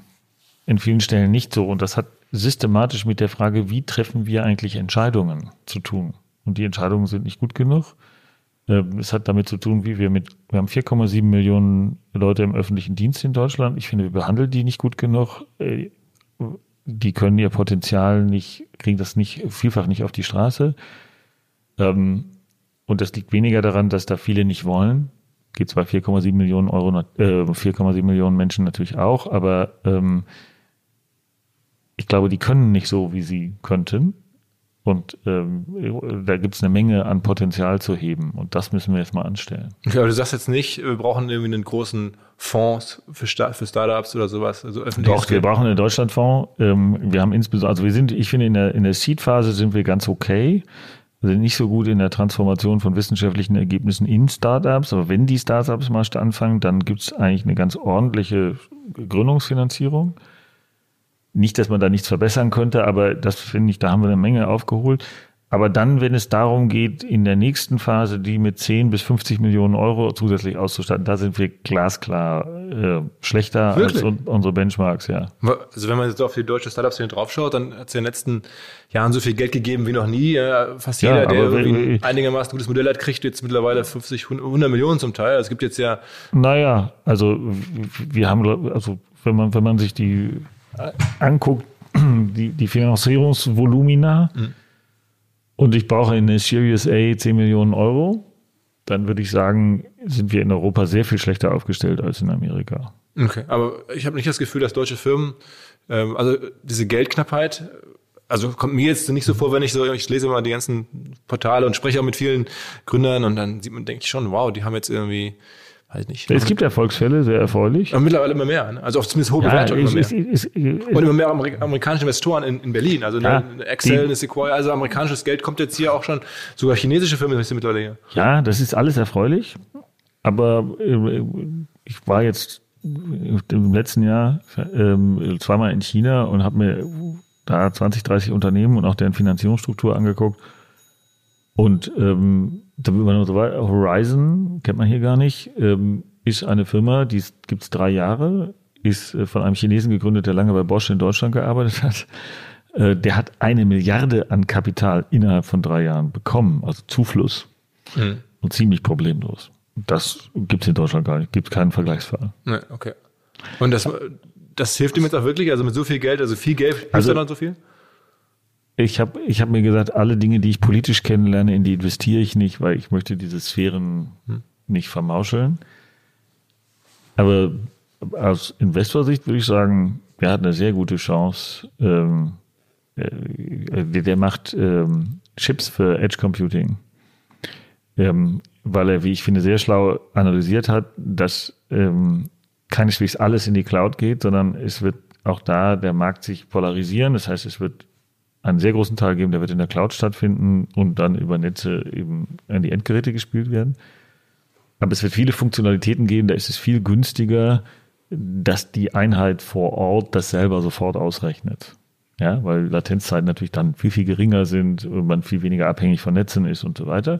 in vielen Stellen nicht so und das hat systematisch mit der Frage, wie treffen wir eigentlich Entscheidungen zu tun und die Entscheidungen sind nicht gut genug. Ähm, es hat damit zu tun, wie wir mit, wir haben 4,7 Millionen Leute im öffentlichen Dienst in Deutschland. Ich finde, wir behandeln die nicht gut genug. Äh, die können ihr Potenzial nicht, kriegen das nicht, vielfach nicht auf die Straße. Ähm, und das liegt weniger daran, dass da viele nicht wollen. Geht zwar 4,7 Millionen Euro, äh, 4,7 Millionen Menschen natürlich auch, aber ähm, ich glaube, die können nicht so, wie sie könnten. Und ähm, da gibt es eine Menge an Potenzial zu heben. Und das müssen wir jetzt mal anstellen. Ja, aber du sagst jetzt nicht, wir brauchen irgendwie einen großen Fonds für, Start, für Startups oder sowas. Also öffentlich. Doch, wir brauchen einen Deutschlandfonds. Ähm, wir haben insbesondere, also wir sind, ich finde, in der, in der Seed-Phase sind wir ganz okay. Sind nicht so gut in der Transformation von wissenschaftlichen Ergebnissen in Startups. Aber wenn die Startups mal anfangen, dann gibt es eigentlich eine ganz ordentliche Gründungsfinanzierung. Nicht, dass man da nichts verbessern könnte, aber das finde ich, da haben wir eine Menge aufgeholt. Aber dann, wenn es darum geht, in der nächsten Phase die mit 10 bis 50 Millionen Euro zusätzlich auszustatten, da sind wir glasklar äh, schlechter Wirklich? als un unsere Benchmarks, ja. Also wenn man jetzt auf die deutsche Startup-Szene draufschaut, dann hat es in den letzten Jahren so viel Geld gegeben wie noch nie. Ja, Fast Ja, jeder, der aber irgendwie wenn- ein einigermaßen gutes Modell hat, kriegt jetzt mittlerweile 50, 100 Millionen zum Teil. Also Es gibt jetzt ja Naja, also wir haben, also wenn man, wenn man sich die äh, anguckt, die, die Finanzierungsvolumina und ich brauche in eine Series A 10 Millionen Euro, dann würde ich sagen, sind wir in Europa sehr viel schlechter aufgestellt als in Amerika. Okay, aber ich habe nicht das Gefühl, dass deutsche Firmen, ähm, also diese Geldknappheit, also kommt mir jetzt nicht so vor, wenn ich so, ich lese mal die ganzen Portale und spreche auch mit vielen Gründern und dann sieht man, denke ich schon, wow, die haben jetzt irgendwie, weiß nicht. Es gibt Erfolgsfälle, sehr erfreulich. aber mittlerweile immer mehr, ne? also auch zumindest hohe Ja, Bewertungen immer mehr. es, es, und immer mehr Amerik amerikanische Investoren in, in Berlin, also Ja, eine, Excel, die- eine Sequoia, also amerikanisches Geld kommt jetzt hier auch schon, sogar chinesische Firmen sind mittlerweile hier. Ja, das ist alles erfreulich. Aber äh, ich war jetzt im letzten Jahr ähm, zweimal in China und habe mir da 20, 30 Unternehmen und auch deren Finanzierungsstruktur angeguckt. Und ähm, da wird man so weit, Horizon, kennt man hier gar nicht, ähm, ist eine Firma, die gibt es drei Jahre, ist äh, von einem Chinesen gegründet, der lange bei Bosch in Deutschland gearbeitet hat. Äh, der hat eine Milliarde an Kapital innerhalb von drei Jahren bekommen, also Zufluss und ziemlich problemlos. Das gibt es in Deutschland gar nicht, gibt keinen Vergleichsfall. Ne, okay. Und das, das hilft ihm jetzt auch wirklich, also mit so viel Geld, also viel Geld, hilft Also- er dann so viel? Ich habe ich hab mir gesagt, alle Dinge, die ich politisch kennenlerne, in die investiere ich nicht, weil ich möchte diese Sphären nicht vermauscheln. Aber aus Investorsicht würde ich sagen, er hat eine sehr gute Chance. Ähm, äh, der, der macht ähm, Chips für Edge Computing, ähm, weil er, wie ich finde, sehr schlau analysiert hat, dass ähm, keineswegs alles in die Cloud geht, sondern es wird auch da der Markt sich polarisieren. Das heißt, es wird einen sehr großen Teil geben, der wird in der Cloud stattfinden und dann über Netze eben an die Endgeräte gespielt werden. Aber es wird viele Funktionalitäten geben, da ist es viel günstiger, dass die Einheit vor Ort das selber sofort ausrechnet. Ja, weil Latenzzeiten natürlich dann viel, viel geringer sind und man viel weniger abhängig von Netzen ist und so weiter.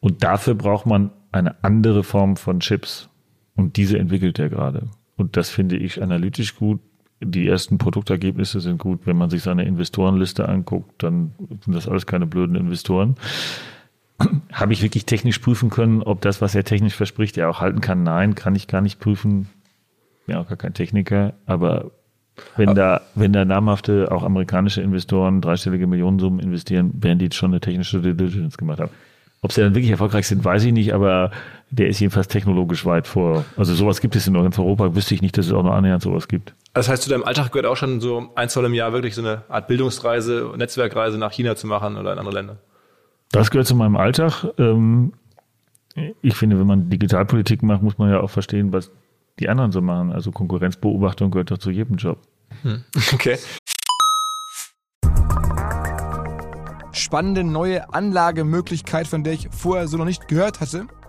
Und dafür braucht man eine andere Form von Chips. Und diese entwickelt er gerade. Und das finde ich analytisch gut. Die ersten Produktergebnisse sind gut. Wenn man sich seine Investorenliste anguckt, dann sind das alles keine blöden Investoren. Habe ich wirklich technisch prüfen können, ob das, was er technisch verspricht, er auch halten kann? Nein, kann ich gar nicht prüfen. Bin auch gar kein Techniker. Aber wenn da, wenn da namhafte, auch amerikanische Investoren dreistellige Millionensummen investieren, werden die schon eine technische Diligence gemacht haben. Ob sie dann wirklich erfolgreich sind, weiß ich nicht, aber der ist jedenfalls technologisch weit vor. Also sowas gibt es in Europa, wüsste ich nicht, dass es auch nur annähernd sowas gibt. Das heißt, zu deinem Alltag gehört auch schon so ein, zwei im Jahr wirklich so eine Art Bildungsreise, Netzwerkreise nach China zu machen oder in andere Länder. Das gehört zu meinem Alltag. Ähm, Ich finde, wenn man Digitalpolitik macht, muss man ja auch verstehen, was die anderen so machen. Also Konkurrenzbeobachtung gehört doch zu jedem Job. Okay. spannende neue Anlagemöglichkeit, von der ich vorher so noch nicht gehört hatte.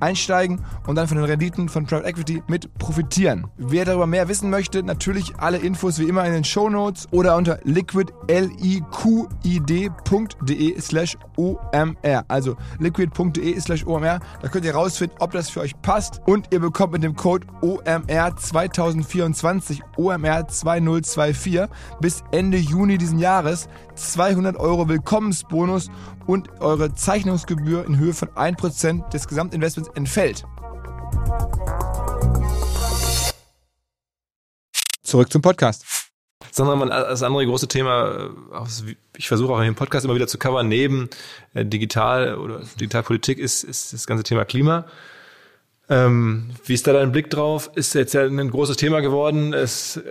einsteigen und dann von den Renditen von Private Equity mit profitieren. Wer darüber mehr wissen möchte, natürlich alle Infos wie immer in den Show Notes oder unter liquid.de slash omr. Also liquid.de slash omr. Da könnt ihr rausfinden, ob das für euch passt und ihr bekommt mit dem Code OMR 2024 OMR 2024 bis Ende Juni diesen Jahres 200 Euro Willkommensbonus und eure Zeichnungsgebühr in Höhe von 1% des Gesamtinvestments entfällt. Zurück zum Podcast. Sondern man, das andere große Thema, ich versuche auch in dem Podcast immer wieder zu covern, neben äh, digital oder Digitalpolitik ist, ist das ganze Thema Klima. Ähm, wie ist da dein Blick drauf? Ist jetzt ja ein großes Thema geworden. Es äh,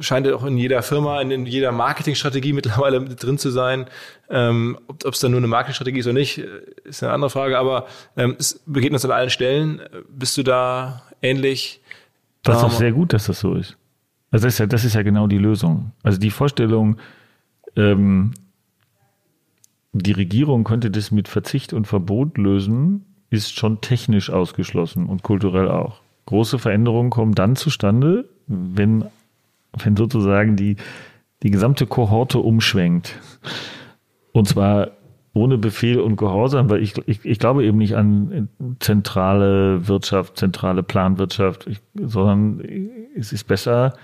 scheint auch in jeder Firma, in, in jeder Marketingstrategie mittlerweile drin zu sein. Ähm, ob es dann nur eine Marketingstrategie ist oder nicht, äh, ist eine andere Frage. Aber ähm, es begegnet uns an allen Stellen. Bist du da ähnlich? Das ist doch sehr gut, dass das so ist. Also das ist ja, das ist ja genau die Lösung. Also die Vorstellung, ähm, die Regierung könnte das mit Verzicht und Verbot lösen, ist schon technisch ausgeschlossen und kulturell auch. Große Veränderungen kommen dann zustande, wenn, wenn sozusagen die, die gesamte Kohorte umschwenkt. Und zwar ohne Befehl und Gehorsam, weil ich, ich, ich glaube eben nicht an zentrale Wirtschaft, zentrale Planwirtschaft, ich, sondern es ist besser,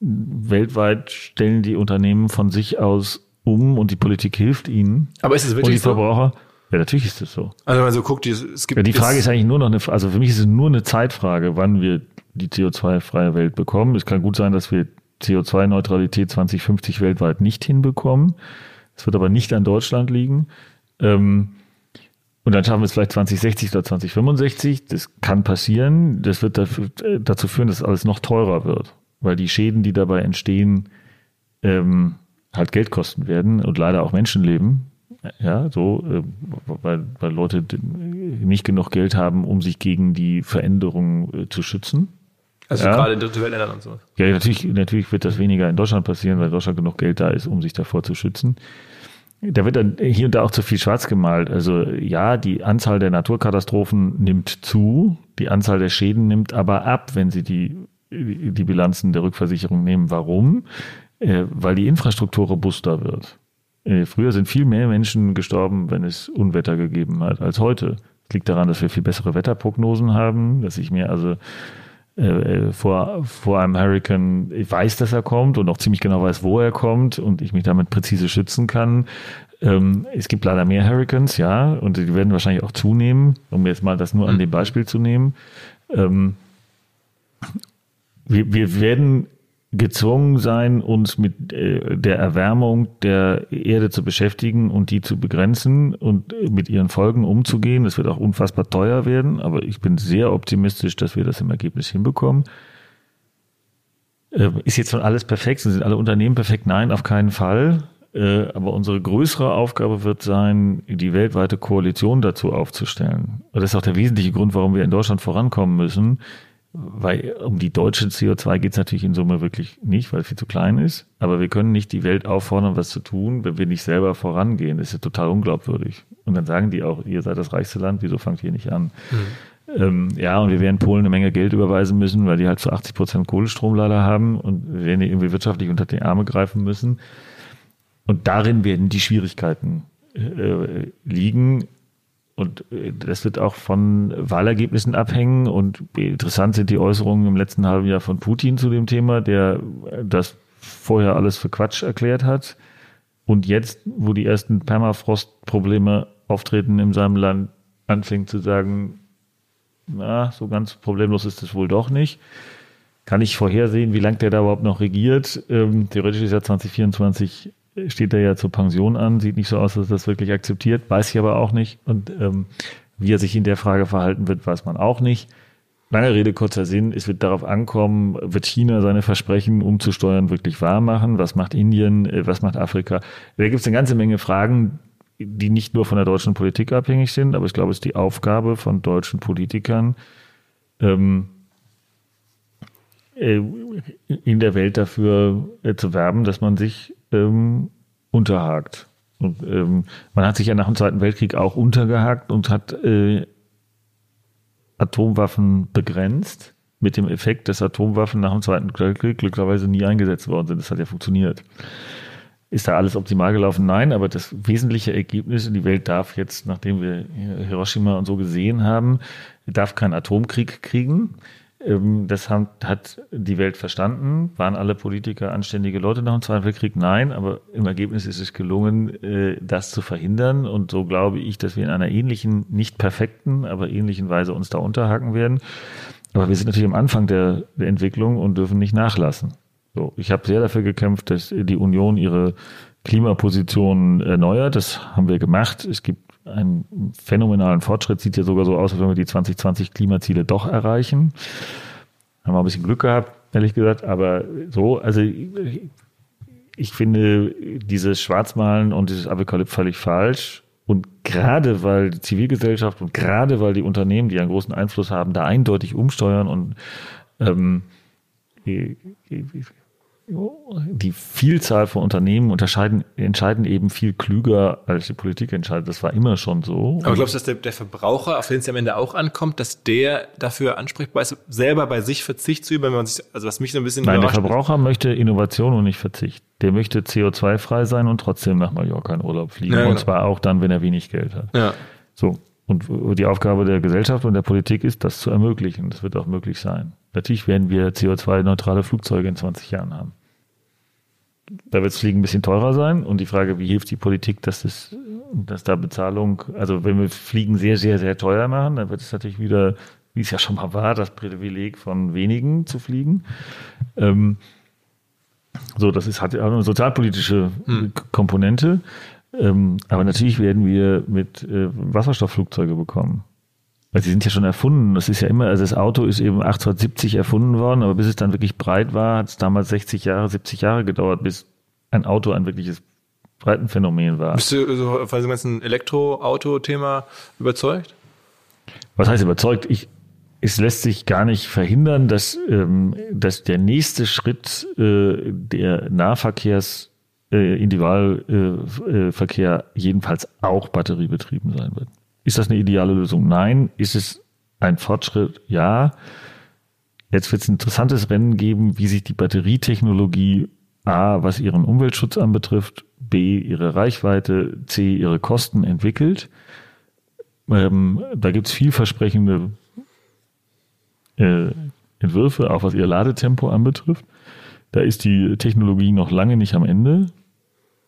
weltweit stellen die Unternehmen von sich aus um und die Politik hilft ihnen. Aber ist es wirklich und die Verbraucher, so? Ja, natürlich ist das so. Also wenn man so guckt, es gibt. Ja, die Frage ist eigentlich nur noch eine, also für mich ist es nur eine Zeitfrage, wann wir die CO2-freie Welt bekommen. Es kann gut sein, dass wir CO2-Neutralität 2050 weltweit nicht hinbekommen. Es wird aber nicht an Deutschland liegen. Ähm, und dann schaffen wir es vielleicht 2060 oder 2065. Das kann passieren. Das wird dafür, äh, dazu führen, dass alles noch teurer wird, weil die Schäden, die dabei entstehen, ähm, halt Geld kosten werden und leider auch Menschenleben. Ja, so, äh, weil, weil Leute nicht genug Geld haben, um sich gegen die Veränderungen äh, zu schützen. Also ja. gerade in dritte Weltländern und so. Ja, natürlich, natürlich wird das weniger in Deutschland passieren, weil Deutschland genug Geld da ist, um sich davor zu schützen. Da wird dann hier und da auch zu viel schwarz gemalt. Also ja, die Anzahl der Naturkatastrophen nimmt zu, die Anzahl der Schäden nimmt aber ab, wenn Sie die, die Bilanzen der Rückversicherung nehmen. Warum? Äh, weil die Infrastruktur robuster wird. Äh, früher sind viel mehr Menschen gestorben, wenn es Unwetter gegeben hat, als heute. Das liegt daran, dass wir viel bessere Wetterprognosen haben, dass ich mir also äh, äh, vor, vor einem Hurricane weiß, dass er kommt und auch ziemlich genau weiß, wo er kommt und ich mich damit präzise schützen kann. Ähm, es gibt leider mehr Hurricanes, ja, und die werden wahrscheinlich auch zunehmen, um jetzt mal das nur an mhm. dem Beispiel zu nehmen. Ähm, wir, wir werden gezwungen sein, uns mit äh, der Erwärmung der Erde zu beschäftigen und die zu begrenzen und mit ihren Folgen umzugehen. Das wird auch unfassbar teuer werden, aber ich bin sehr optimistisch, dass wir das im Ergebnis hinbekommen. Äh, ist jetzt schon alles perfekt? Sind alle Unternehmen perfekt? Nein, auf keinen Fall. Äh, aber unsere größere Aufgabe wird sein, die weltweite Koalition dazu aufzustellen. Und das ist auch der wesentliche Grund, warum wir in Deutschland vorankommen müssen weil um die deutsche CO2 geht es natürlich in Summe wirklich nicht, weil es viel zu klein ist. Aber wir können nicht die Welt auffordern, was zu tun, wenn wir nicht selber vorangehen. Das ist ja total unglaubwürdig. Und dann sagen die auch, ihr seid das reichste Land, wieso fangt ihr nicht an? Mhm. Ähm, ja, und wir werden Polen eine Menge Geld überweisen müssen, weil die halt zu 80 Prozent Kohlestrom leider haben und wir werden irgendwie wirtschaftlich unter die Arme greifen müssen. Und darin werden die Schwierigkeiten äh, liegen. Und äh, das wird auch von Wahlergebnissen abhängen. Und interessant sind die Äußerungen im letzten halben Jahr von Putin zu dem Thema, der das vorher alles für Quatsch erklärt hat. Und jetzt, wo die ersten Permafrost-Probleme auftreten in seinem Land, anfängt zu sagen, na, so ganz problemlos ist es wohl doch nicht. Kann ich vorhersehen, wie lange der da überhaupt noch regiert? Ähm, theoretisch ist ja 2024 steht er ja zur Pension an, sieht nicht so aus, dass er das wirklich akzeptiert, weiß ich aber auch nicht. Und ähm, wie er sich in der Frage verhalten wird, weiß man auch nicht. Lange Rede, kurzer Sinn, es wird darauf ankommen, wird China seine Versprechen umzusteuern wirklich wahr machen? Was macht Indien? Äh, was macht Afrika? Da gibt es eine ganze Menge Fragen, die nicht nur von der deutschen Politik abhängig sind, aber ich glaube, es ist die Aufgabe von deutschen Politikern, ähm, äh, in der Welt dafür äh, zu werben, dass man sich ähm, unterhakt. Und, ähm, man hat sich ja nach dem Zweiten Weltkrieg auch untergehakt und hat äh, Atomwaffen begrenzt, mit dem Effekt, dass Atomwaffen nach dem Zweiten Weltkrieg glücklicherweise nie eingesetzt worden sind. Das hat ja funktioniert. Ist da alles optimal gelaufen? Nein, aber das wesentliche Ergebnis, die Welt darf jetzt, nachdem wir Hiroshima und so gesehen haben, darf keinen Atomkrieg kriegen. Ähm, das hat die Welt verstanden. Waren alle Politiker anständige Leute nach dem Zweiten Weltkrieg? Nein, aber im Ergebnis ist es gelungen, äh, das zu verhindern. Und so glaube ich, dass wir in einer ähnlichen, nicht perfekten, aber ähnlichen Weise uns da unterhaken werden. Aber wir sind natürlich am Anfang der, der Entwicklung und dürfen nicht nachlassen. So, ich habe sehr dafür gekämpft, dass die Union ihre Klimaposition erneuert. Das haben wir gemacht. Es gibt einen phänomenalen Fortschritt. Sieht ja sogar so aus, als wenn wir die 2020 Klimaziele doch erreichen. Haben wir ein bisschen Glück gehabt, ehrlich gesagt. Aber so, also ich finde dieses Schwarzmalen und dieses Apokalypse völlig falsch. Und gerade weil die Zivilgesellschaft und gerade weil die Unternehmen, die einen großen Einfluss haben, da eindeutig umsteuern und ähm, die Vielzahl von Unternehmen unterscheiden, entscheiden eben viel klüger, als die Politik entscheidet. Das war immer schon so. Aber glaubst du, dass der, der Verbraucher, auf den es am Ende auch ankommt, dass der dafür ansprechbar ist, selber bei sich Verzicht zu üben, wenn man sich, also was mich so ein bisschen Nein, der Verbraucher ist. möchte Innovation und nicht Verzicht. Der möchte CO2-frei sein und trotzdem nach Mallorca in Urlaub fliegen. Ja, genau. Und zwar auch dann, wenn er wenig Geld hat. Ja. So. Und die Aufgabe der Gesellschaft und der Politik ist, das zu ermöglichen. Das wird auch möglich sein. Natürlich werden wir CO2-neutrale Flugzeuge in 20 Jahren haben. Da wird das Fliegen ein bisschen teurer sein. Und die Frage, wie hilft die Politik, dass, das, dass da Bezahlung, also wenn wir Fliegen sehr, sehr, sehr teuer machen, dann wird es natürlich wieder, wie es ja schon mal war, das Privileg von wenigen zu fliegen. Ähm, so, das ist, hat auch eine sozialpolitische hm. Komponente. Ähm, aber natürlich werden wir mit äh, Wasserstoffflugzeuge bekommen. Weil sie sind ja schon erfunden. Das ist ja immer, also das Auto ist eben 1870 erfunden worden, aber bis es dann wirklich breit war, hat es damals 60 Jahre, 70 Jahre gedauert, bis ein Auto ein wirkliches Breitenphänomen war. Bist du so von dem ganzen Elektroauto-Thema überzeugt? Was heißt überzeugt? Ich, es lässt sich gar nicht verhindern, dass, ähm, dass der nächste Schritt äh, der Nahverkehrs äh, Individualverkehr äh, jedenfalls auch batteriebetrieben sein wird. Ist das eine ideale Lösung? Nein. Ist es ein Fortschritt? Ja. Jetzt wird es ein interessantes Rennen geben, wie sich die Batterietechnologie A, was ihren Umweltschutz anbetrifft, B, ihre Reichweite, C, ihre Kosten entwickelt. Ähm, da gibt es vielversprechende äh, Entwürfe, auch was ihr Ladetempo anbetrifft. Da ist die Technologie noch lange nicht am Ende.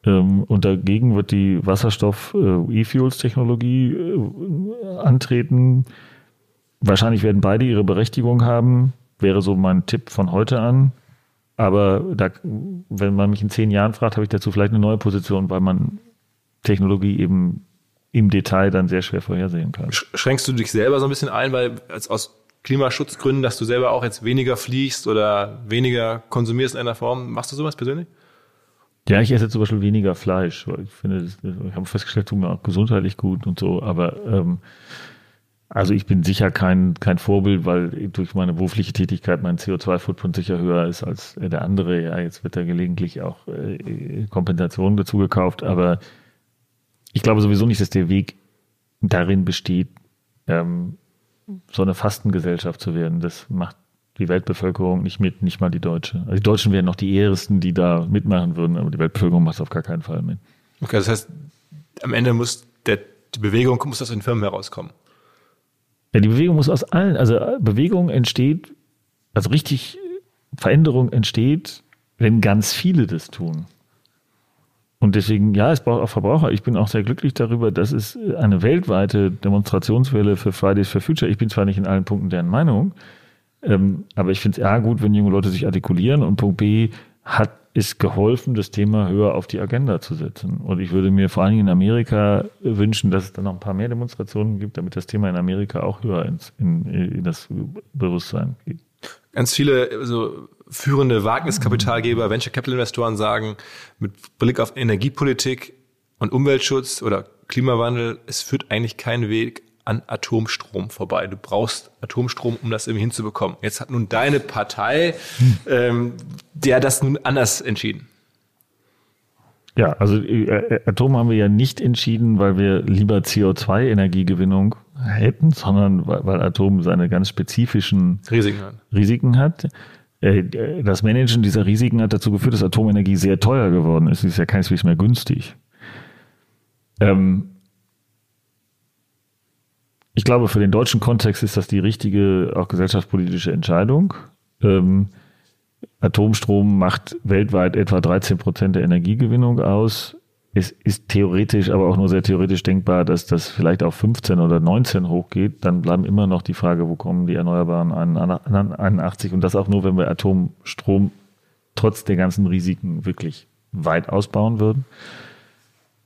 Ähm, und dagegen wird die Wasserstoff-E-Fuels-Technologie äh, äh, antreten. Wahrscheinlich werden beide ihre Berechtigung haben, wäre so mein Tipp von heute an. Aber da, wenn man mich in zehn Jahren fragt, habe ich dazu vielleicht eine neue Position, weil man Technologie eben im Detail dann sehr schwer vorhersehen kann. Schränkst du dich selber so ein bisschen ein, weil aus Klimaschutzgründen, dass du selber auch jetzt weniger fliegst oder weniger konsumierst in einer Form? Machst du sowas persönlich? Ja, ich esse zum Beispiel weniger Fleisch, weil ich finde, ich habe festgestellt, tut mir auch gesundheitlich gut und so, aber ähm, also ich bin sicher kein, kein Vorbild, weil durch meine berufliche Tätigkeit mein CO2-Footprint sicher höher ist als der andere. Ja, jetzt wird da gelegentlich auch äh, Kompensation dazu gekauft, aber ich glaube sowieso nicht, dass der Weg darin besteht, ähm, so eine Fastengesellschaft zu werden. Das macht die Weltbevölkerung nicht mit, nicht mal die Deutsche. Also die Deutschen wären noch die ersten, die da mitmachen würden, aber die Weltbevölkerung macht auf gar keinen Fall mit. Okay, das heißt, am Ende muss der, die Bewegung muss aus den Firmen herauskommen. Ja, die Bewegung muss aus allen, also Bewegung entsteht, also richtig Veränderung entsteht, wenn ganz viele das tun. Und deswegen, ja, es braucht auch Verbraucher. Ich bin auch sehr glücklich darüber, dass es eine weltweite Demonstrationswelle für Fridays for Future. Ich bin zwar nicht in allen Punkten deren Meinung, ähm, aber ich finde es A gut, wenn junge Leute sich artikulieren und Punkt B hat es geholfen, das Thema höher auf die Agenda zu setzen. Und ich würde mir vor allen Dingen in Amerika wünschen, dass es dann noch ein paar mehr Demonstrationen gibt, damit das Thema in Amerika auch höher ins, in, in das Bewusstsein geht. Ganz viele also führende Wagniskapitalgeber, Venture Capital Investoren sagen, mit Blick auf Energiepolitik und Umweltschutz oder Klimawandel, es führt eigentlich keinen Weg an Atomstrom vorbei. Du brauchst Atomstrom, um das irgendwie hinzubekommen. Jetzt hat nun deine Partei, ähm, der das nun anders entschieden. Ja, also äh, äh, Atom haben wir ja nicht entschieden, weil wir lieber CO2-Energiegewinnung hätten, sondern weil, Atom seine ganz spezifischen Risiken hat. Risiken hat. Äh, das Managen dieser Risiken hat dazu geführt, dass Atomenergie sehr teuer geworden ist. Sie ist ja keineswegs mehr günstig. Ähm, ich glaube, für den deutschen Kontext ist das die richtige, auch gesellschaftspolitische Entscheidung. Ähm, Atomstrom macht weltweit etwa 13 Prozent der Energiegewinnung aus. Es ist theoretisch, aber auch nur sehr theoretisch denkbar, dass das vielleicht auf 15 oder 19 hochgeht. Dann bleiben immer noch die Frage, wo kommen die Erneuerbaren an 81 und das auch nur, wenn wir Atomstrom trotz der ganzen Risiken wirklich weit ausbauen würden.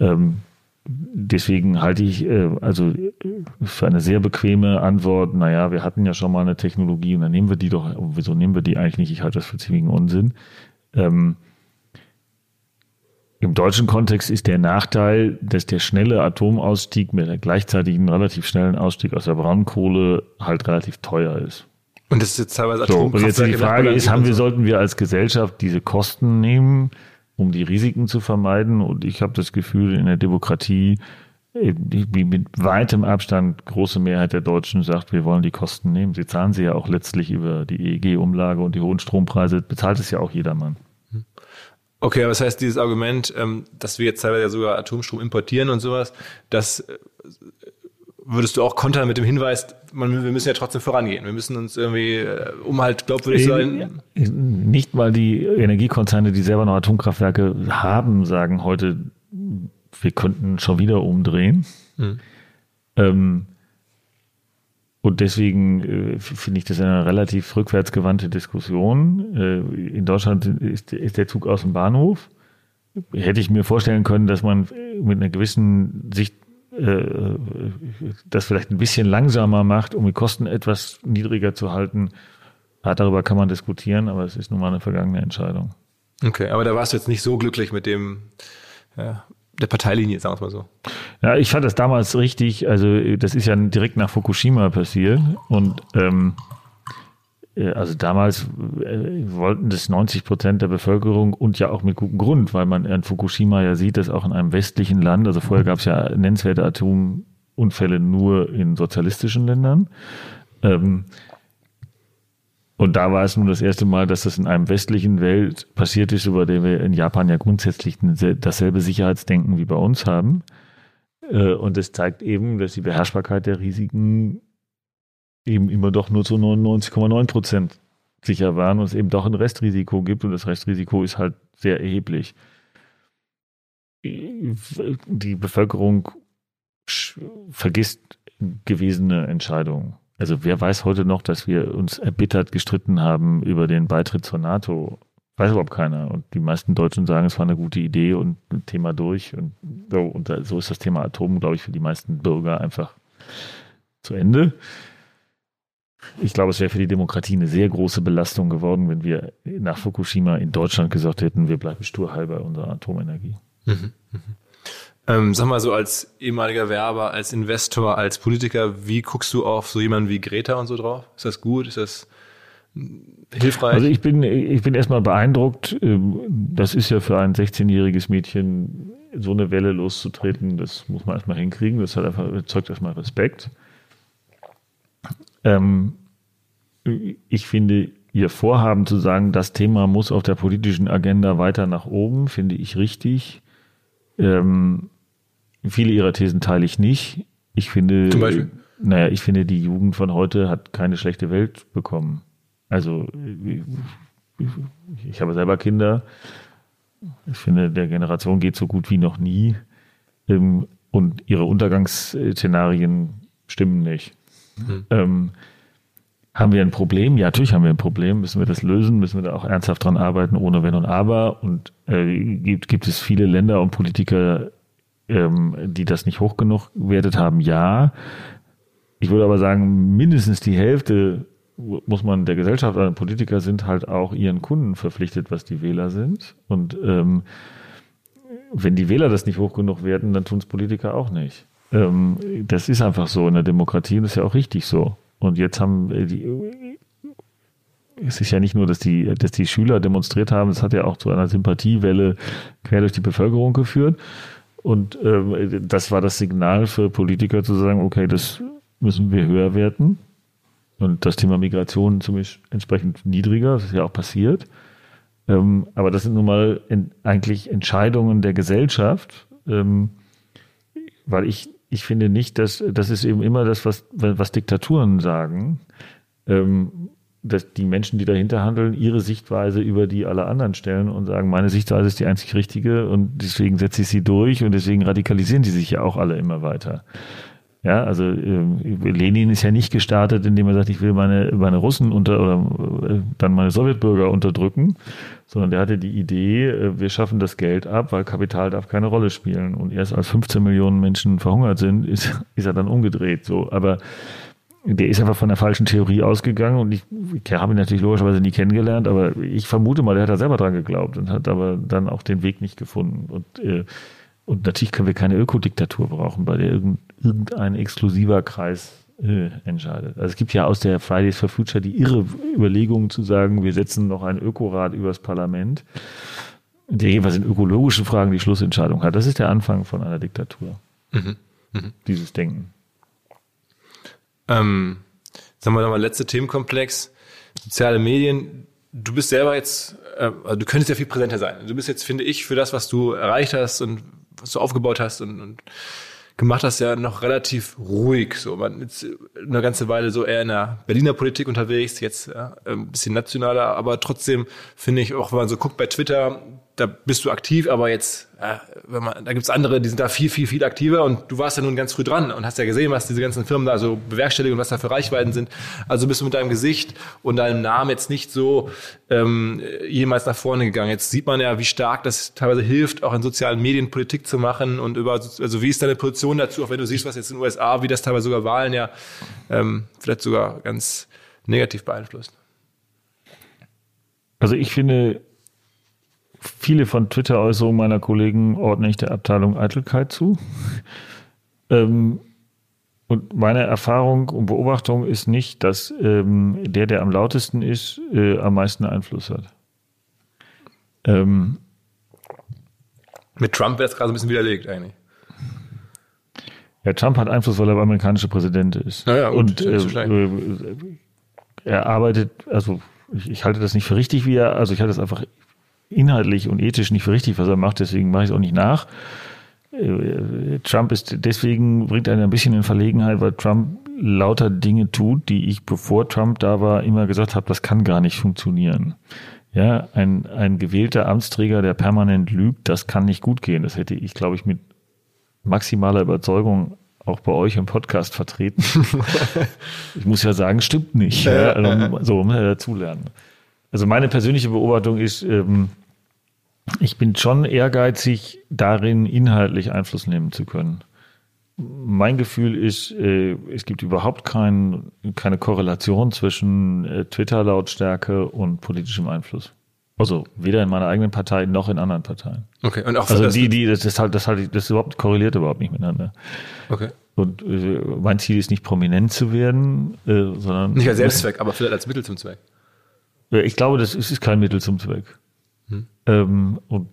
Ähm, deswegen halte ich äh, also äh, für eine sehr bequeme Antwort, naja, wir hatten ja schon mal eine Technologie und dann nehmen wir die doch, wieso nehmen wir die eigentlich nicht? Ich halte das für ziemlichen Unsinn. Ähm, Im deutschen Kontext ist der Nachteil, dass der schnelle Atomausstieg mit gleichzeitigen relativ schnellen Ausstieg aus der Braunkohle halt relativ teuer ist. Und das ist jetzt teilweise So, und jetzt die Frage ist, haben wir, sollten wir als Gesellschaft diese Kosten nehmen? Um die Risiken zu vermeiden. Und ich habe das Gefühl, in der Demokratie, wie mit weitem Abstand große Mehrheit der Deutschen sagt, wir wollen die Kosten nehmen. Sie zahlen sie ja auch letztlich über die EEG-Umlage und die hohen Strompreise, bezahlt es ja auch jedermann. Okay, aber das heißt, dieses Argument, ähm, dass wir jetzt teilweise sogar Atomstrom importieren und sowas, das äh, würdest du auch kontern mit dem Hinweis, man, wir müssen ja trotzdem vorangehen. Wir müssen uns irgendwie, äh, um halt glaubwürdig zu sein. Nicht mal die Energiekonzerne, die selber noch Atomkraftwerke haben, sagen heute, wir könnten schon wieder umdrehen. Hm. Ähm, und deswegen äh, finde ich das eine relativ rückwärtsgewandte Diskussion. Äh, in Deutschland ist, ist der Zug aus dem Bahnhof. Hätte ich mir vorstellen können, dass man mit einer gewissen Sicht äh, das vielleicht ein bisschen langsamer macht, um die Kosten etwas niedriger zu halten. Ja, darüber kann man diskutieren, aber es ist nun mal eine vergangene Entscheidung. Okay, aber da warst du jetzt nicht so glücklich mit dem ja, der Parteilinie, sagen wir es mal so. Ja, ich fand das damals richtig, also das ist ja direkt nach Fukushima passiert und ähm, äh, also damals äh, wollten das 90 Prozent der Bevölkerung und ja auch mit gutem Grund, weil man in Fukushima ja sieht, dass auch in einem westlichen Land, also vorher gab es ja nennenswerte Atomunfälle nur in sozialistischen Ländern. Ähm, und da war es nun das erste Mal, dass das in einem westlichen Welt passiert ist, über den wir in Japan ja grundsätzlich dasselbe Sicherheitsdenken wie bei uns haben. Äh, und es zeigt eben, dass die Beherrschbarkeit der Risiken eben immer doch nur zu 99,9 Prozent sicher waren und es eben doch ein Restrisiko gibt und das Restrisiko ist halt sehr erheblich. Die Bevölkerung vergisst gewesene Entscheidungen. Also wer weiß heute noch, dass wir uns erbittert gestritten haben über den Beitritt zur NATO? Weiß überhaupt keiner. Und die meisten Deutschen sagen, es war eine gute Idee und ein Thema durch. Und so, und so ist das Thema Atom, glaube ich, für die meisten Bürger einfach zu Ende. Ich glaube, es wäre für die Demokratie eine sehr große Belastung geworden, wenn wir nach Fukushima in Deutschland gesagt hätten, wir bleiben stur bei unserer Atomenergie. Mhm, mhm. Ähm, sag mal so als ehemaliger Werber, als Investor, als Politiker, wie guckst du auf so jemanden wie Greta und so drauf? Ist das gut? Ist das hilfreich? Also ich bin, ich bin erstmal beeindruckt. Ähm, das ist ja für ein 16-jähriges Mädchen so eine Welle loszutreten, das muss man erstmal hinkriegen. Das hat einfach, zeugt erstmal Respekt. Ähm, ich finde, Ihr Vorhaben zu sagen, das Thema muss auf der politischen Agenda weiter nach oben, finde ich richtig. Ähm, viele Ihrer Thesen teile ich nicht. Ich finde, Zum Beispiel? naja, ich finde, die Jugend von heute hat keine schlechte Welt bekommen. Also, ich habe selber Kinder. Ich finde, der Generation geht so gut wie noch nie. Ähm, und ihre Untergangsszenarien stimmen nicht. Mhm. Ähm, haben wir ein Problem? Ja, natürlich haben wir ein Problem. Müssen wir das lösen? Müssen wir da auch ernsthaft dran arbeiten, ohne Wenn und Aber? Und äh, gibt, gibt es viele Länder und Politiker, ähm, die das nicht hoch genug gewertet haben? Ja. Ich würde aber sagen, mindestens die Hälfte muss man der Gesellschaft, also Politiker sind halt auch ihren Kunden verpflichtet, was die Wähler sind. Und ähm, wenn die Wähler das nicht hoch genug werten, dann tun es Politiker auch nicht. Ähm, das ist einfach so in der Demokratie und das ist ja auch richtig so. Und jetzt haben die, es ist ja nicht nur, dass die, dass die Schüler demonstriert haben, es hat ja auch zu einer Sympathiewelle quer durch die Bevölkerung geführt. Und äh, das war das Signal für Politiker zu sagen, okay, das müssen wir höher werten. Und das Thema Migration zumindest entsprechend niedriger, das ist ja auch passiert. Ähm, aber das sind nun mal in, eigentlich Entscheidungen der Gesellschaft, ähm, weil ich ich finde nicht, dass das ist eben immer das, was, was Diktaturen sagen, ähm, dass die Menschen, die dahinter handeln, ihre Sichtweise über die aller anderen stellen und sagen, meine Sichtweise ist die einzig richtige und deswegen setze ich sie durch und deswegen radikalisieren die sich ja auch alle immer weiter. Ja, also äh, Lenin ist ja nicht gestartet, indem er sagt, ich will meine, meine Russen unter oder äh, dann meine Sowjetbürger unterdrücken, sondern der hatte die Idee, äh, wir schaffen das Geld ab, weil Kapital darf keine Rolle spielen. Und erst als 15 Millionen Menschen verhungert sind, ist, ist er dann umgedreht. So, aber der ist einfach von der falschen Theorie ausgegangen und ich, ich habe ihn natürlich logischerweise nie kennengelernt, aber ich vermute mal, der hat da selber dran geglaubt und hat aber dann auch den Weg nicht gefunden. Und, äh, und natürlich können wir keine Ökodiktatur brauchen, bei der irgendein exklusiver Kreis äh, entscheidet. Also es gibt ja aus der Fridays for Future die irre Überlegung zu sagen, wir setzen noch einen Ökorat übers Parlament, der jeweils in ökologischen Fragen die Schlussentscheidung hat. Das ist der Anfang von einer Diktatur. Mhm. Mhm. Dieses Denken. Ähm, sagen wir nochmal, letzter Themenkomplex. Soziale Medien. Du bist selber jetzt, äh, also du könntest ja viel präsenter sein. Du bist jetzt, finde ich, für das, was du erreicht hast und was du aufgebaut hast und, und gemacht hast, ja noch relativ ruhig. So, man ist eine ganze Weile so eher in der Berliner Politik unterwegs, jetzt ja, ein bisschen nationaler, aber trotzdem finde ich, auch wenn man so guckt bei Twitter, da bist du aktiv, aber jetzt, äh, wenn man, da gibt's andere, die sind da viel, viel, viel aktiver und du warst ja nun ganz früh dran und hast ja gesehen, was diese ganzen Firmen da so bewerkstelligen und was da für Reichweiten sind. Also bist du mit deinem Gesicht und deinem Namen jetzt nicht so ähm, jemals nach vorne gegangen. Jetzt sieht man ja, wie stark das teilweise hilft, auch in sozialen Medien Politik zu machen und über, also wie ist deine Position dazu, auch wenn du siehst, was jetzt in den USA, wie das teilweise sogar Wahlen ja ähm, vielleicht sogar ganz negativ beeinflusst. Also ich finde, viele von Twitter-Äußerungen meiner Kollegen ordne ich der Abteilung Eitelkeit zu. ähm, und meine Erfahrung und Beobachtung ist nicht, dass ähm, der, der am lautesten ist, äh, am meisten Einfluss hat. Ähm, Mit Trump wäre es gerade ein bisschen widerlegt eigentlich. Ja, Trump hat Einfluss, weil er der amerikanische Präsident ist. Naja, gut, und äh, äh, er arbeitet, also ich, ich, halte das nicht für richtig, wie er, also ich halte das einfach inhaltlich und ethisch nicht für richtig, was er macht, deswegen mache ich es auch nicht nach. Äh, Trump ist deswegen, bringt einen ein bisschen in Verlegenheit, weil Trump lauter Dinge tut, die ich, bevor Trump da war, immer gesagt habe, das kann gar nicht funktionieren. Ja, ein, ein gewählter Amtsträger, der permanent lügt, das kann nicht gut gehen. Das hätte ich, glaube ich, mit maximaler Überzeugung auch bei euch im Podcast vertreten. ich muss ja sagen, stimmt nicht. Ja, also, so, muss er dazulernen. Also meine persönliche Beobachtung ist, ähm, ich bin schon ehrgeizig darin, inhaltlich Einfluss nehmen zu können. Mein Gefühl ist, äh, es gibt überhaupt kein, keine Korrelation zwischen äh, Twitter-Lautstärke und politischem Einfluss. Also weder in meiner eigenen Partei noch in anderen Parteien. Okay. Und auch also die, die, das ist halt, das halt, das überhaupt korreliert überhaupt nicht miteinander. Okay. Und äh, mein Ziel ist nicht prominent zu werden, äh, sondern nicht als Selbstzweck, aber vielleicht als Mittel zum Zweck. Ich glaube, das ist kein Mittel zum Zweck. Hm. Ähm, und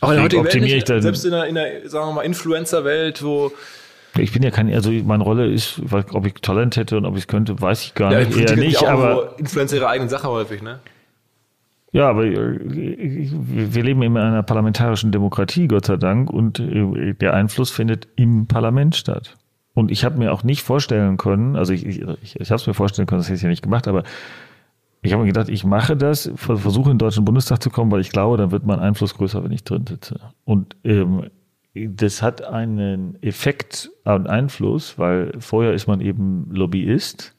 auch in der heutigen Welt nicht, dann, selbst in der, in der, sagen wir mal, Influencer-Welt, wo ich bin ja kein, also meine Rolle ist, ob ich Talent hätte und ob ich es könnte, weiß ich gar ja, nicht. Eher nicht, aber Influencer ihre eigene Sache häufig, ne? Ja, aber äh, wir leben in einer parlamentarischen Demokratie, Gott sei Dank, und äh, der Einfluss findet im Parlament statt. Und ich habe mir auch nicht vorstellen können, also ich, ich, ich habe es mir vorstellen können, das hätte ich ja nicht gemacht, aber ich habe mir gedacht, ich mache das, versuche in den Deutschen Bundestag zu kommen, weil ich glaube, dann wird mein Einfluss größer, wenn ich drin sitze. Und ähm, das hat einen Effekt an Einfluss, weil vorher ist man eben Lobbyist.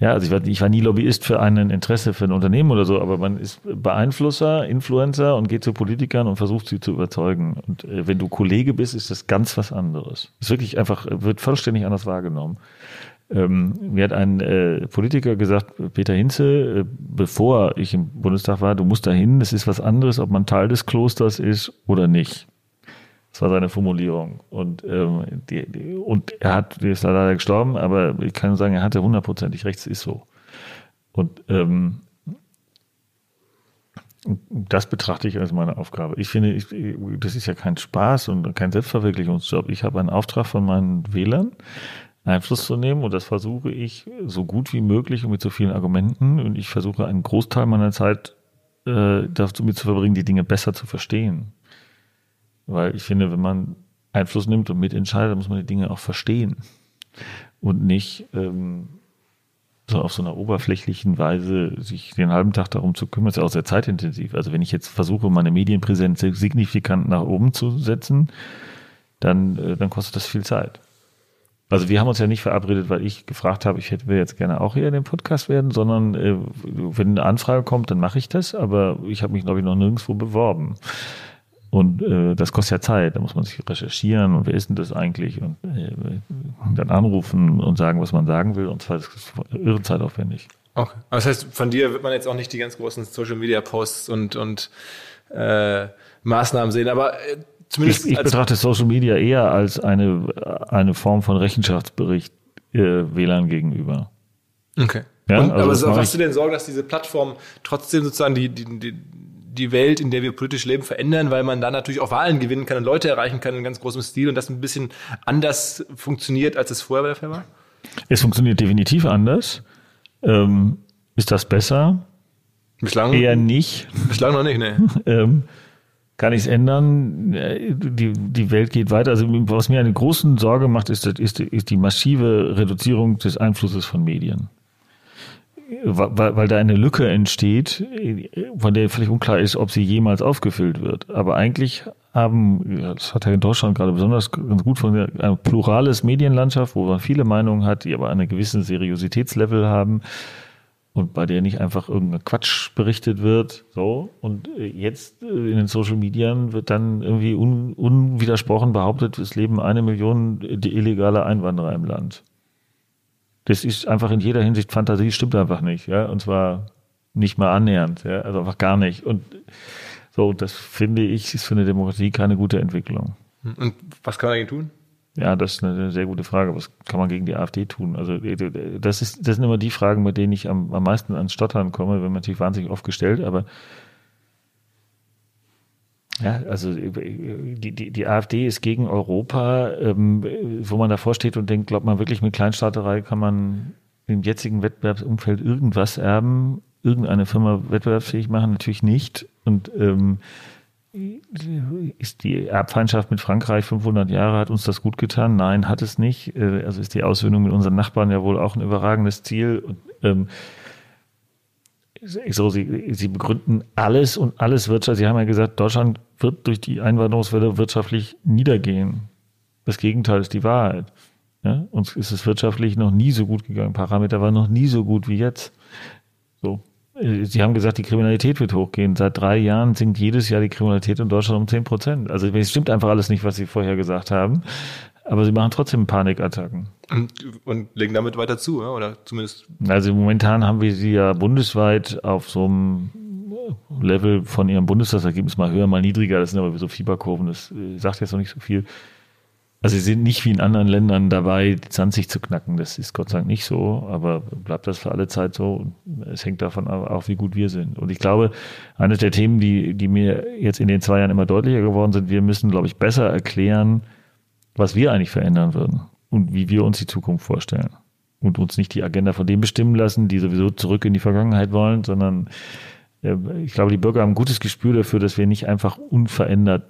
Ja, also ich war, ich war nie Lobbyist für ein Interesse für ein Unternehmen oder so, aber man ist Beeinflusser, Influencer und geht zu Politikern und versucht sie zu überzeugen. Und äh, wenn du Kollege bist, ist das ganz was anderes. Ist wirklich einfach, wird vollständig anders wahrgenommen. Ähm, mir hat ein äh, Politiker gesagt, Peter Hinze, äh, bevor ich im Bundestag war, du musst dahin, es ist was anderes, ob man Teil des Klosters ist oder nicht. Das war seine Formulierung. Und, ähm, die, die, und er hat, der ist leider gestorben, aber ich kann sagen, er hatte hundertprozentig recht, es ist so. Und ähm, das betrachte ich als meine Aufgabe. Ich finde, ich, das ist ja kein Spaß und kein Selbstverwirklichungsjob. Ich habe einen Auftrag von meinen Wählern, Einfluss zu nehmen und das versuche ich so gut wie möglich und mit so vielen Argumenten und ich versuche einen Großteil meiner Zeit äh, damit zu verbringen, die Dinge besser zu verstehen. Weil ich finde, wenn man Einfluss nimmt und mitentscheidet, muss man die Dinge auch verstehen und nicht ähm, so auf so einer oberflächlichen Weise sich den halben Tag darum zu kümmern, ist ja auch sehr zeitintensiv. Also wenn ich jetzt versuche, meine Medienpräsenz signifikant nach oben zu setzen, dann, äh, dann kostet das viel Zeit. Also wir haben uns ja nicht verabredet, weil ich gefragt habe, ich hätte will jetzt gerne auch hier in dem Podcast werden, sondern äh, wenn eine Anfrage kommt, dann mache ich das, aber ich habe mich, glaube ich, noch nirgendwo beworben. Und äh, das kostet ja Zeit, da muss man sich recherchieren und wer ist denn das eigentlich und äh, dann anrufen und sagen, was man sagen will und zwar ist das irre zeitaufwendig. Okay. Aber das heißt, von dir wird man jetzt auch nicht die ganz großen Social Media Posts und, und äh, Maßnahmen sehen, aber äh, zumindest. Ich, ich betrachte Social Media eher als eine, eine Form von Rechenschaftsbericht äh, WLAN gegenüber. Okay. Ja, und, also aber so, hast du denn Sorge, dass diese Plattformen trotzdem sozusagen die, die, die, die Welt, in der wir politisch leben, verändern, weil man da natürlich auch Wahlen gewinnen kann und Leute erreichen kann in ganz großem Stil und das ein bisschen anders funktioniert, als es vorher der Fall war? Es funktioniert definitiv anders. Ähm, ist das besser? Bislang, Eher nicht. bislang noch nicht, ne? Ähm, kann ich es ändern? Äh, Die, die Welt geht weiter. Also was mir eine große Sorge macht, ist, ist, ist die massive Reduzierung des Einflusses von Medien. Weil, weil da eine Lücke entsteht, von der völlig unklar ist, ob sie jemals aufgefüllt wird. Aber eigentlich haben, das hat ja in Deutschland gerade besonders ganz gut von ein plurales Medienlandschaft, wo man viele Meinungen hat, die aber einen gewissen Seriositätslevel haben und bei der nicht einfach irgendein Quatsch berichtet wird. So. Und äh, jetzt äh, in den Social Medien wird dann irgendwie un, unwidersprochen behauptet, es leben eine Million äh, illegale Einwanderer im Land. Das ist einfach in jeder Hinsicht Fantasie, stimmt einfach nicht, ja. Und zwar nicht mal annähernd, ja, also einfach gar nicht. Und so, das finde ich, ist für eine Demokratie keine gute Entwicklung. Und was kann man dagegen tun? Ja, das ist eine sehr gute Frage. Was kann man gegen die AfD tun? Also das ist, das sind immer die Fragen, mit denen ich am, am meisten ans Stottern komme, wenn man natürlich wahnsinnig oft gestellt, aber ja, also die, die, die AfD ist gegen Europa, ähm, wo man davor steht und denkt, glaubt man wirklich mit Kleinstaaterei kann man im jetzigen Wettbewerbsumfeld irgendwas erben, irgendeine Firma wettbewerbsfähig machen? Natürlich nicht. Und ähm, ist die Erbfeindschaft mit Frankreich 500 Jahre, hat uns das gut getan? Nein, hat es nicht. Äh, Also ist die Aussöhnung mit unseren Nachbarn ja wohl auch ein überragendes Ziel. Und, ähm, so, sie, sie begründen alles und alles Wirtschaft. Sie haben ja gesagt, Deutschland wird durch die Einwanderungswelle wirtschaftlich niedergehen. Das Gegenteil ist die Wahrheit. Ja? Uns ist es wirtschaftlich noch nie so gut gegangen. Parameter waren noch nie so gut wie jetzt. So. Äh, Sie haben gesagt, die Kriminalität wird hochgehen. Seit drei Jahren sinkt jedes Jahr die Kriminalität in Deutschland um 10 Prozent. Also es stimmt einfach alles nicht, was Sie vorher gesagt haben. Aber Sie machen trotzdem Panikattacken. Und, legen damit weiter zu, oder zumindest. Also momentan haben wir sie ja bundesweit auf so einem Level von ihrem Bundestagsergebnis mal höher, mal niedriger. Das sind aber so Fieberkurven. Das äh, sagt jetzt noch nicht so viel. Also sie sind nicht wie in anderen Ländern dabei, die 20 zu knacken. Das ist Gott sei Dank nicht so, aber bleibt das für alle Zeit so. Es hängt davon ab, auch, wie gut wir sind. Und ich glaube, eines der Themen, die, die mir jetzt in den zwei Jahren immer deutlicher geworden sind, wir müssen, glaube ich, besser erklären, was wir eigentlich verändern würden und wie wir uns die Zukunft vorstellen. Und uns nicht die Agenda von dem bestimmen lassen, die sowieso zurück in die Vergangenheit wollen, sondern äh, ich glaube, die Bürger haben ein gutes Gespür dafür, dass wir nicht einfach unverändert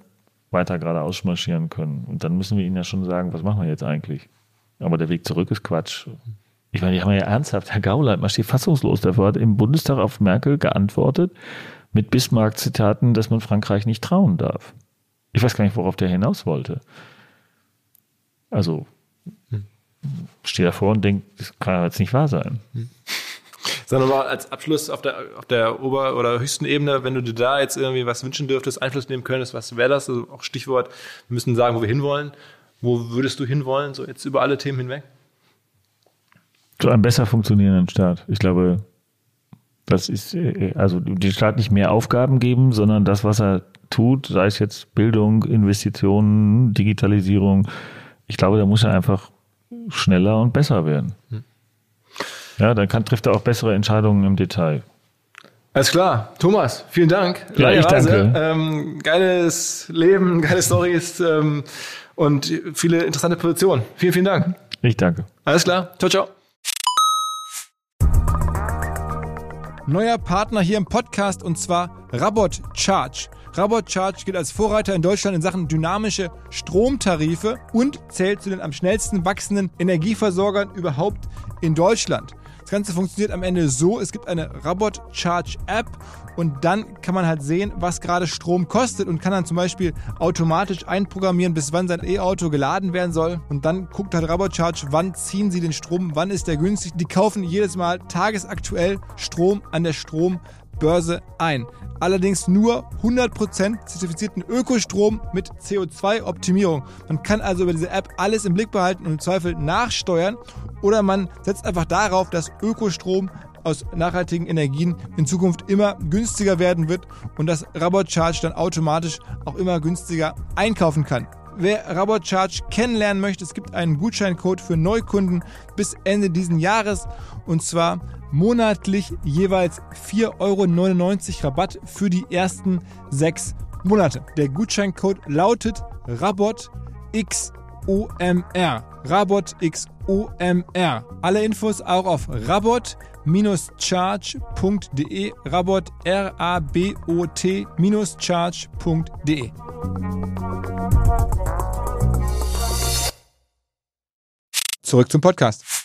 weiter geradeaus marschieren können. Und dann müssen wir ihnen ja schon sagen, was machen wir jetzt eigentlich? Aber der Weg zurück ist Quatsch. Ich meine, die haben ja ernsthaft, Herr Gauland, man steht fassungslos davor, hat im Bundestag auf Merkel geantwortet mit Bismarck-Zitaten, dass man Frankreich nicht trauen darf. Ich weiß gar nicht, worauf der hinaus wollte. Also, stehe davor und denke, das kann jetzt nicht wahr sein. Sondern mal als Abschluss auf der, auf der Ober- oder höchsten Ebene, wenn du dir da jetzt irgendwie was wünschen dürftest, Einfluss nehmen könntest, was wäre das? Also auch Stichwort, wir müssen sagen, wo wir hinwollen. Wo würdest du hinwollen, so jetzt über alle Themen hinweg? Zu einem besser funktionierenden Staat. Ich glaube, das ist, äh, also den Staat nicht mehr Aufgaben geben, sondern das, was er tut, sei es jetzt Bildung, Investitionen, Digitalisierung, ich glaube, da muss er einfach schneller und besser werden. Ja, dann kann, trifft er auch bessere Entscheidungen im Detail. Alles klar. Thomas, vielen Dank. Ja, Lange ich danke. Ähm, geiles Leben, geile Stories ähm, und viele interessante Positionen. Vielen, vielen Dank. Ich danke. Alles klar. Ciao, ciao. Neuer Partner hier im Podcast und zwar Rabot Charge. Rabot Charge gilt als Vorreiter in Deutschland in Sachen dynamische Stromtarife und zählt zu den am schnellsten wachsenden Energieversorgern überhaupt in Deutschland. Das Ganze funktioniert am Ende so, es gibt eine Rabot Charge App und dann kann man halt sehen, was gerade Strom kostet und kann dann zum Beispiel automatisch einprogrammieren, bis wann sein E-Auto geladen werden soll. Und dann guckt halt Rabot Charge, wann ziehen sie den Strom, wann ist der günstig. Die kaufen jedes Mal tagesaktuell Strom an der Strombörse ein. Allerdings nur 100% zertifizierten Ökostrom mit CO2-Optimierung. Man kann also über diese App alles im Blick behalten und im Zweifel nachsteuern oder man setzt einfach darauf, dass Ökostrom aus nachhaltigen Energien in Zukunft immer günstiger werden wird und dass Rabot Charge dann automatisch auch immer günstiger einkaufen kann. Wer Rabot Charge kennenlernen möchte, es gibt einen Gutscheincode für Neukunden bis Ende diesen Jahres und zwar monatlich jeweils 4,99 Euro Rabatt für die ersten sechs Monate. Der Gutscheincode lautet RabotXOMR. RabotXOMR. Alle Infos auch auf rabot-charge.de. Rabot R-A-B-O-T-charge.de. Zurück zum Podcast.